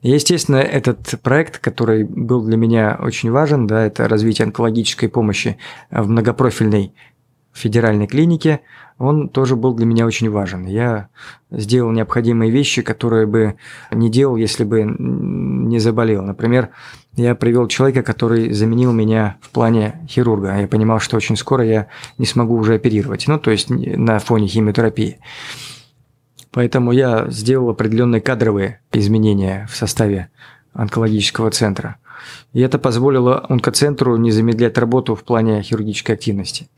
Естественно, этот проект, который был для меня очень важен, да, это развитие онкологической помощи в многопрофильной федеральной клинике, он тоже был для меня очень важен. Я сделал необходимые вещи, которые бы не делал, если бы не заболел. Например, я привел человека, который заменил меня в плане хирурга. Я понимал, что очень скоро я не смогу уже оперировать, ну, то есть на фоне химиотерапии. Поэтому я сделал определенные кадровые изменения в составе онкологического центра. И это позволило онкоцентру не замедлять работу в плане хирургической активности.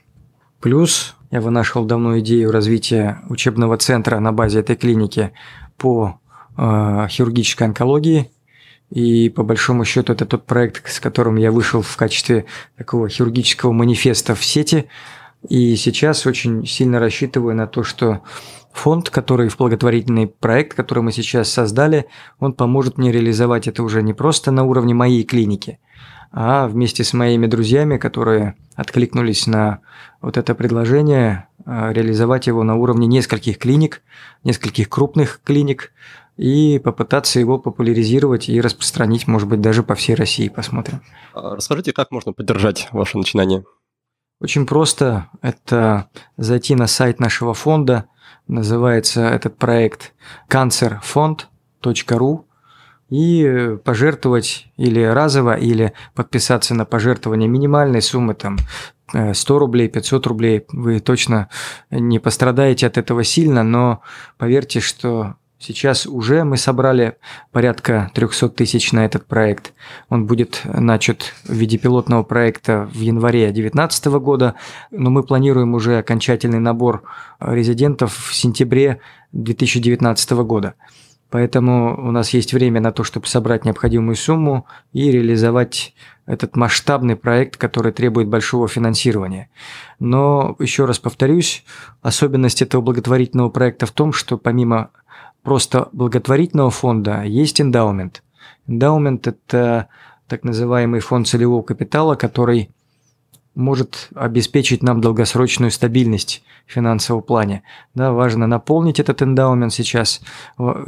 Плюс я вынашивал давно идею развития учебного центра на базе этой клиники по э, хирургической онкологии. И по большому счету это тот проект, с которым я вышел в качестве такого хирургического манифеста в сети. И сейчас очень сильно рассчитываю на то, что фонд, который в благотворительный проект, который мы сейчас создали, он поможет мне реализовать это уже не просто на уровне моей клиники, а вместе с моими друзьями, которые откликнулись на вот это предложение, а, реализовать его на уровне нескольких клиник, нескольких крупных клиник, и попытаться его популяризировать и распространить, может быть, даже по всей России. Посмотрим. А, расскажите, как можно поддержать ваше начинание? Очень просто. Это зайти на сайт нашего фонда. Называется этот проект cancerfond.ru и пожертвовать или разово, или подписаться на пожертвование минимальной суммы, там 100 рублей, 500 рублей. Вы точно не пострадаете от этого сильно, но поверьте, что Сейчас уже мы собрали порядка 300 тысяч на этот проект. Он будет начат в виде пилотного проекта в январе 2019 года, но мы планируем уже окончательный набор резидентов в сентябре 2019 года. Поэтому у нас есть время на то, чтобы собрать необходимую сумму и реализовать этот масштабный проект, который требует большого финансирования. Но, еще раз повторюсь, особенность этого благотворительного проекта в том, что помимо просто благотворительного фонда есть эндаумент. Эндаумент – это так называемый фонд целевого капитала, который может обеспечить нам долгосрочную стабильность в финансовом плане. Да, важно наполнить этот эндаумент сейчас.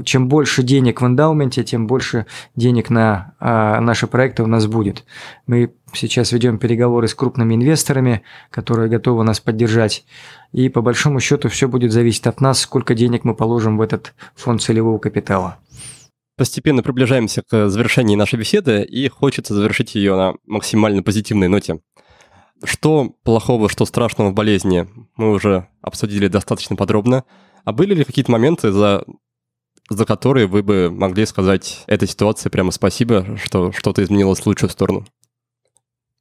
Чем больше денег в эндаументе, тем больше денег на а, наши проекты у нас будет. Мы сейчас ведем переговоры с крупными инвесторами, которые готовы нас поддержать. И по большому счету все будет зависеть от нас, сколько денег мы положим в этот фонд целевого капитала. Постепенно приближаемся к завершению нашей беседы, и хочется завершить ее на максимально позитивной ноте. Что плохого, что страшного в болезни мы уже обсудили достаточно подробно. А были ли какие-то моменты, за, за которые вы бы могли сказать этой ситуации прямо спасибо, что что-то изменилось в лучшую сторону?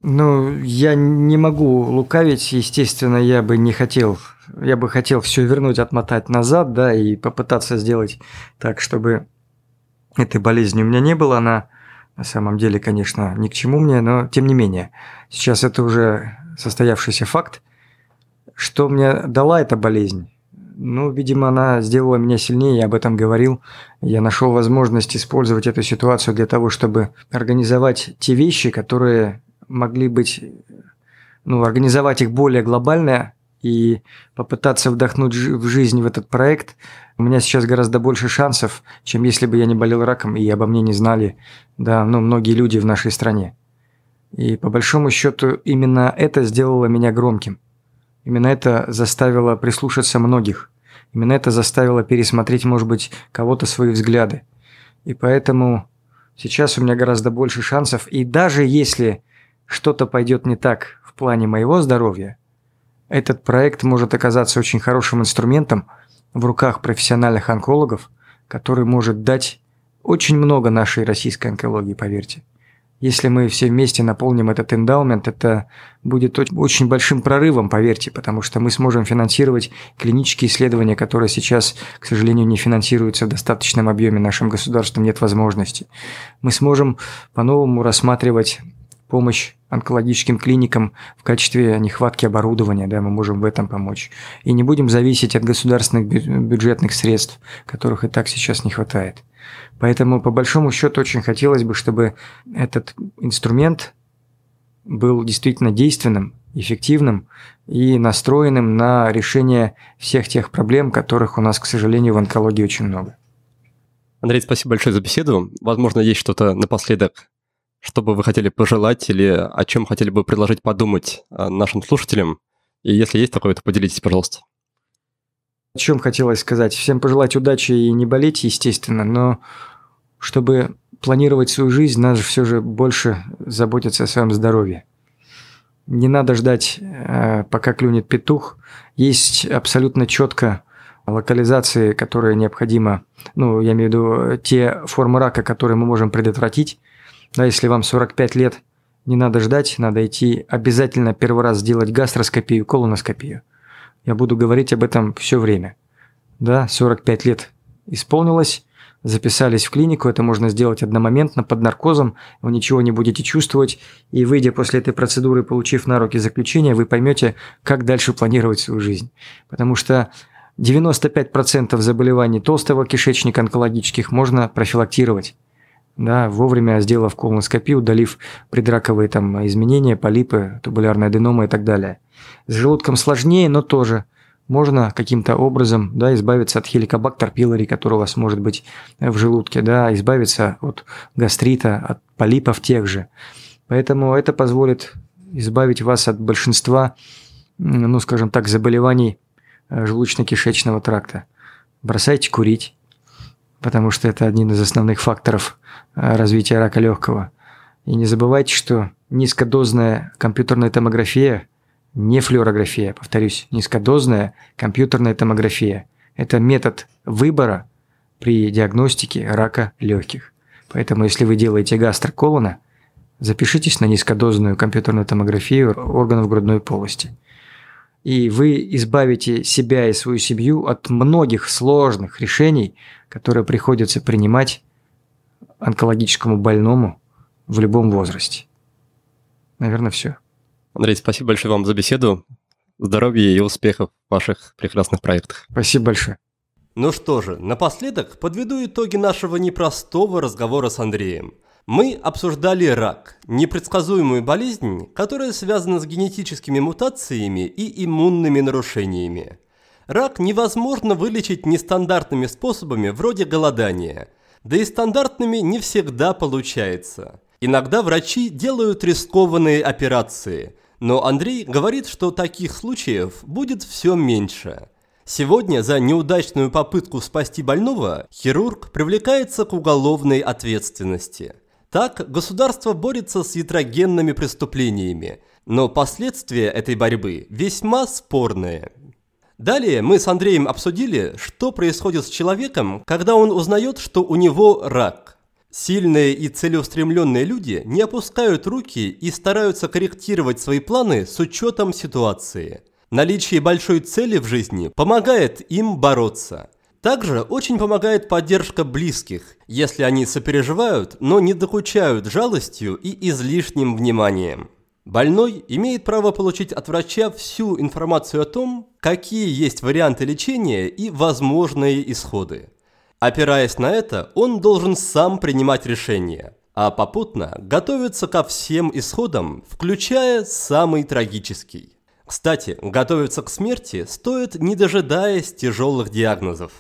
Ну, я не могу лукавить, естественно, я бы не хотел, я бы хотел все вернуть, отмотать назад, да, и попытаться сделать так, чтобы этой болезни у меня не было, она на самом деле, конечно, ни к чему мне, но тем не менее, сейчас это уже состоявшийся факт. Что мне дала эта болезнь? Ну, видимо, она сделала меня сильнее, я об этом говорил. Я нашел возможность использовать эту ситуацию для того, чтобы организовать те вещи, которые могли быть, ну, организовать их более глобально и попытаться вдохнуть в жизнь в этот проект. У меня сейчас гораздо больше шансов, чем если бы я не болел раком и обо мне не знали, да, ну, многие люди в нашей стране. И по большому счету именно это сделало меня громким. Именно это заставило прислушаться многих. Именно это заставило пересмотреть, может быть, кого-то свои взгляды. И поэтому сейчас у меня гораздо больше шансов. И даже если что-то пойдет не так в плане моего здоровья, этот проект может оказаться очень хорошим инструментом в руках профессиональных онкологов, который может дать очень много нашей российской онкологии, поверьте. Если мы все вместе наполним этот эндаумент, это будет очень большим прорывом, поверьте, потому что мы сможем финансировать клинические исследования, которые сейчас, к сожалению, не финансируются в достаточном объеме, нашим государством нет возможности. Мы сможем по-новому рассматривать помощь онкологическим клиникам в качестве нехватки оборудования, да, мы можем в этом помочь. И не будем зависеть от государственных бюджетных средств, которых и так сейчас не хватает. Поэтому, по большому счету, очень хотелось бы, чтобы этот инструмент был действительно действенным, эффективным и настроенным на решение всех тех проблем, которых у нас, к сожалению, в онкологии очень много. Андрей, спасибо большое за беседу. Возможно, есть что-то напоследок, что бы вы хотели пожелать или о чем хотели бы предложить подумать э, нашим слушателям. И если есть такое, то поделитесь, пожалуйста. О чем хотелось сказать? Всем пожелать удачи и не болеть, естественно, но чтобы планировать свою жизнь, надо все же больше заботиться о своем здоровье. Не надо ждать, э, пока клюнет петух. Есть абсолютно четко локализации, которые необходимо, ну, я имею в виду те формы рака, которые мы можем предотвратить. Да, если вам 45 лет, не надо ждать, надо идти обязательно первый раз сделать гастроскопию, колоноскопию – я буду говорить об этом все время. Да, 45 лет исполнилось, записались в клинику, это можно сделать одномоментно, под наркозом, вы ничего не будете чувствовать, и выйдя после этой процедуры, получив на руки заключение, вы поймете, как дальше планировать свою жизнь. Потому что 95% заболеваний толстого кишечника онкологических можно профилактировать. Да, вовремя сделав колоноскопию, удалив предраковые там изменения, полипы, тубулярная аденома и так далее. С желудком сложнее, но тоже можно каким-то образом да, избавиться от хеликобактер пилори, который у вас может быть в желудке, да, избавиться от гастрита, от полипов тех же. Поэтому это позволит избавить вас от большинства, ну, скажем так, заболеваний э, желудочно-кишечного тракта. Бросайте курить, потому что это один из основных факторов э, развития рака легкого. И не забывайте, что низкодозная компьютерная томография – не флюорография, повторюсь, низкодозная компьютерная томография. Это метод выбора при диагностике рака легких. Поэтому, если вы делаете гастроколона, запишитесь на низкодозную компьютерную томографию органов грудной полости. И вы избавите себя и свою семью от многих сложных решений, которые приходится принимать онкологическому больному в любом возрасте. Наверное, все. Андрей, спасибо большое вам за беседу. Здоровья и успехов в ваших прекрасных проектах. Спасибо большое. Ну что же, напоследок подведу итоги нашего непростого разговора с Андреем. Мы обсуждали рак, непредсказуемую болезнь, которая связана с генетическими мутациями и иммунными нарушениями. Рак невозможно вылечить нестандартными способами вроде голодания, да и стандартными не всегда получается. Иногда врачи делают рискованные операции – но Андрей говорит, что таких случаев будет все меньше. Сегодня за неудачную попытку спасти больного хирург привлекается к уголовной ответственности. Так, государство борется с ятрогенными преступлениями, но последствия этой борьбы весьма спорные. Далее мы с Андреем обсудили, что происходит с человеком, когда он узнает, что у него рак. Сильные и целеустремленные люди не опускают руки и стараются корректировать свои планы с учетом ситуации. Наличие большой цели в жизни помогает им бороться. Также очень помогает поддержка близких, если они сопереживают, но не докучают жалостью и излишним вниманием. Больной имеет право получить от врача всю информацию о том, какие есть варианты лечения и возможные исходы. Опираясь на это, он должен сам принимать решения, а попутно готовиться ко всем исходам, включая самый трагический. Кстати, готовиться к смерти стоит не дожидаясь тяжелых диагнозов.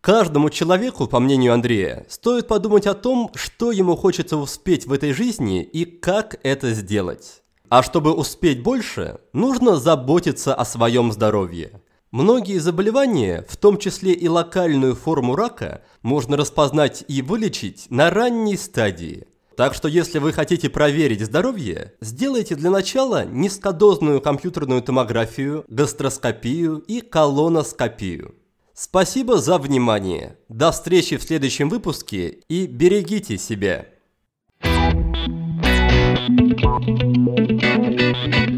Каждому человеку, по мнению Андрея, стоит подумать о том, что ему хочется успеть в этой жизни и как это сделать. А чтобы успеть больше, нужно заботиться о своем здоровье. Многие заболевания, в том числе и локальную форму рака, можно распознать и вылечить на ранней стадии. Так что если вы хотите проверить здоровье, сделайте для начала низкодозную компьютерную томографию, гастроскопию и колоноскопию. Спасибо за внимание. До встречи в следующем выпуске и берегите себя. Thank you.